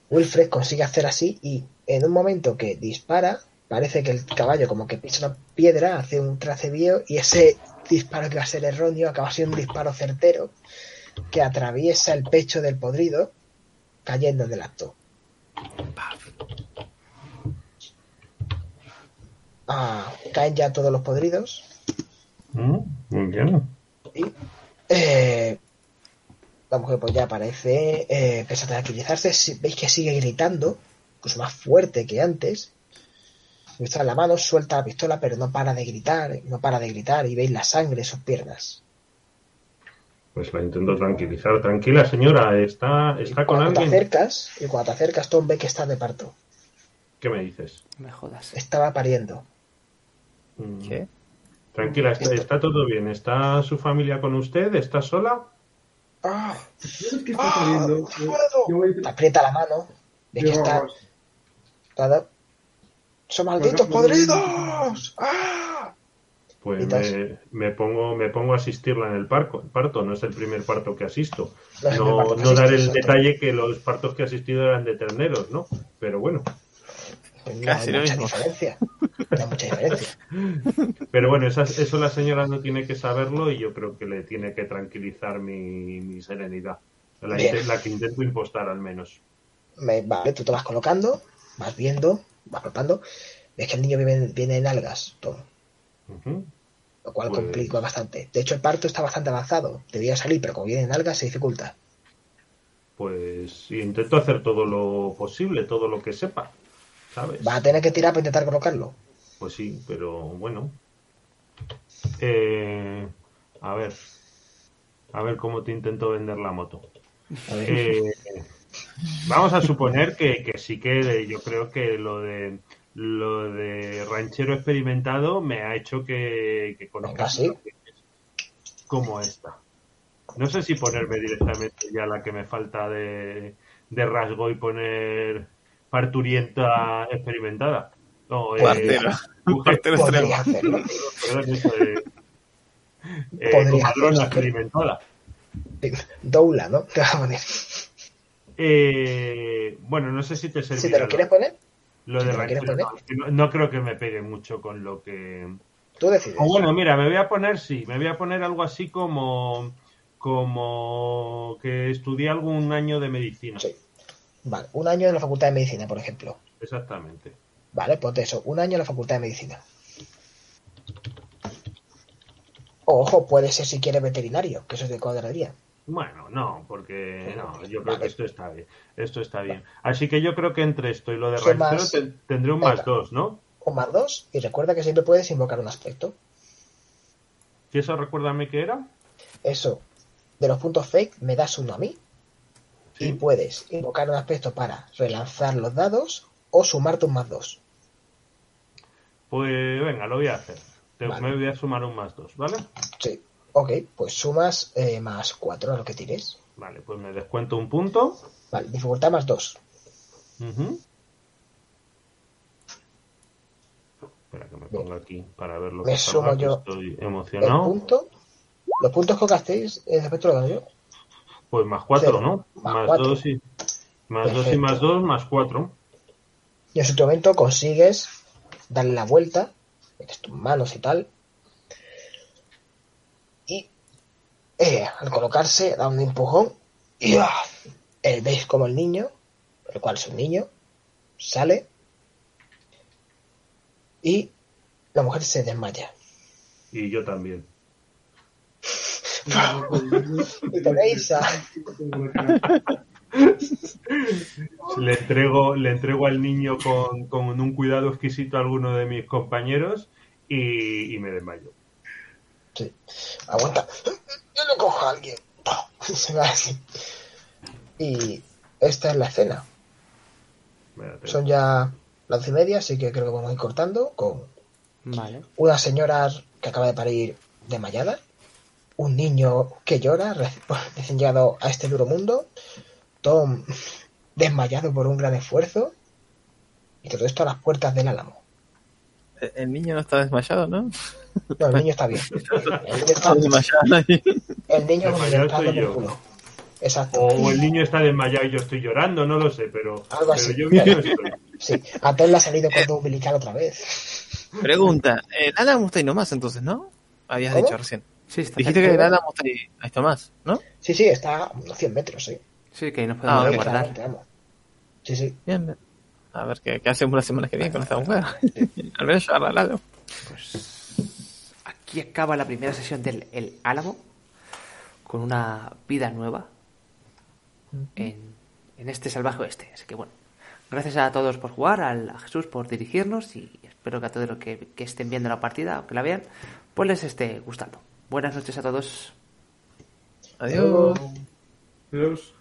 Wilfred consigue hacer así y en un momento que dispara, parece que el caballo como que pisa una piedra, hace un tracebío y ese disparo que va a ser erróneo acaba siendo un disparo certero que atraviesa el pecho del podrido, cayendo del acto. Ah, caen ya todos los podridos. Mm, bien. Y eh, la mujer pues ya parece eh, empieza a tranquilizarse. Veis que sigue gritando, pues más fuerte que antes. Está en la mano, suelta la pistola, pero no para de gritar, no para de gritar, y veis la sangre en sus piernas. Pues la intento tranquilizar. Tranquila, señora, ¿está, está con Cuando te alguien? acercas, y cuando te acercas, Tom ve que está de parto. ¿Qué me dices? No me jodas. Estaba pariendo. Mm, ¿Qué? Tranquila, está, está todo bien. ¿Está su familia con usted? ¿Está sola? ¡Ah! ¿Sabes qué está ¡Ah! saliendo? ¡No Yo, puedo! yo voy Te aprieta la mano. Ves que está. ¡Son malditos Bueno, pues, podridos! ¡Ah! Pues me, me pongo me pongo a asistirla en el parco, parto. No es el primer parto que asisto. No No, parto que no dar el detalle que los partos que he asistido eran de terneros, ¿no? Pero bueno. No Casi hay lo mucha mismo. diferencia. No hay mucha diferencia. Pero bueno, esa- eso la señora no tiene que saberlo y yo creo que le tiene que tranquilizar mi, mi serenidad. La, la que intento impostar al menos. Me- vale, tú te vas colocando, vas viendo, palpando. Ves que el niño viene, viene en algas, Ujú. lo cual Pues- complica bastante. De hecho, el parto está bastante avanzado. Debía salir, pero como viene en algas, se dificulta. Pues intento hacer todo lo posible, todo lo que sepa. ¿Sabes? Vas a tener que tirar para intentar colocarlo. Pues sí, pero bueno. Eh, a ver. A ver cómo te intento vender la moto. A ver. Eh, vamos a suponer que, que sí que yo creo que lo de lo de ranchero experimentado me ha hecho que, que conozca sí. como esta. No sé si ponerme directamente ya la que me falta de, de rasgo y poner parturienta experimentada. No, eh, mujer- Partero extremo. Podría hacerlo. eh, Podría experimentada. Doula, ¿no? Te vas a poner. Eh, bueno, no sé si te servirá. Si te lo quieres poner, Lo si de poner. no, creo que me pegue mucho con lo que. tú decides. O bueno, mira, me voy a poner, sí, me voy a poner algo así como. Como que estudié algún año de medicina. Sí. Vale, un año en la Facultad de Medicina, por ejemplo. Exactamente. Vale, ponte eso, un año en la Facultad de Medicina. Ojo, puede ser si quieres veterinario, que eso es de cuadraría. Bueno, no, porque no, yo creo que esto está bien. Esto está bien. Así que yo creo que entre esto y lo de te- tendré un Venga. más dos, ¿no? O más dos, y recuerda que siempre puedes invocar un aspecto. ¿Y eso recuérdame qué era? Eso, de los puntos fake, me das uno a mí. Sí. Y puedes invocar un aspecto para relanzar los dados o sumarte un más dos. Pues venga, lo voy a hacer. Te- Vale. Me voy a sumar un más dos, ¿vale? Sí. Ok, pues sumas eh, más cuatro a lo que tires. Vale, pues me descuento un punto. Vale, dificultad más dos. Ujú. Espera que me ponga aquí para ver lo Me que sumo yo estoy El emocionado. punto, los puntos que gastéis en aspecto lo gano yo. Pues más cuatro, Cero. ¿no? Más Más, cuatro. dos y más dos y Perfecto. más dos más cuatro. Y en su momento consigues darle la vuelta, metes tus manos y tal. Y eh, al colocarse, da un empujón y ¡ah! eh, veis como el niño, el cual es un niño, sale y la mujer se desmaya. Y yo también. Y tenéis a... Le entrego, le entrego al niño con, con un cuidado exquisito a alguno de mis compañeros y, y me desmayo. Sí. Aguanta. Yo lo cojo a alguien. Se va así. Y esta es la escena. Son ya las once y media, así que creo que vamos a ir cortando con Vale. una señora que acaba de parir desmayada, un niño que llora reci- recién llegado a este duro mundo, Tom desmayado por un gran esfuerzo, y todo esto a las puertas del álamo. El niño no está desmayado, ¿no? No, el niño está bien. El niño Está está, el niño es un Desmayado entrado soy por yo. culo. Exacto. O el niño está desmayado y yo estoy llorando, no lo sé, pero, Algo pero así. yo bien no estoy. Sí, a Tom le ha salido cordón umbilical otra vez. Pregunta, el álamo está ahí nomás entonces, ¿no? Habías ¿Cómo? dicho recién. Sí, está Dijiste que el álamo está ahí, ahí está más, ¿no? Sí, sí, está a unos 100 metros, sí. Sí, que ahí nos podemos Ah, guardar. Sí, sí. Bien, bien. A ver qué, qué hacemos la semana que viene con esta mujer. Al menos llevarla al lado. Pues aquí acaba la primera sesión del El Álamo con una vida nueva en, en este salvaje oeste. Así que bueno, gracias a todos por jugar, al- a Jesús por dirigirnos y espero que a todos los que, que estén viendo la partida o que la vean, pues les esté gustando. Buenas noches a todos. Adiós. Adiós.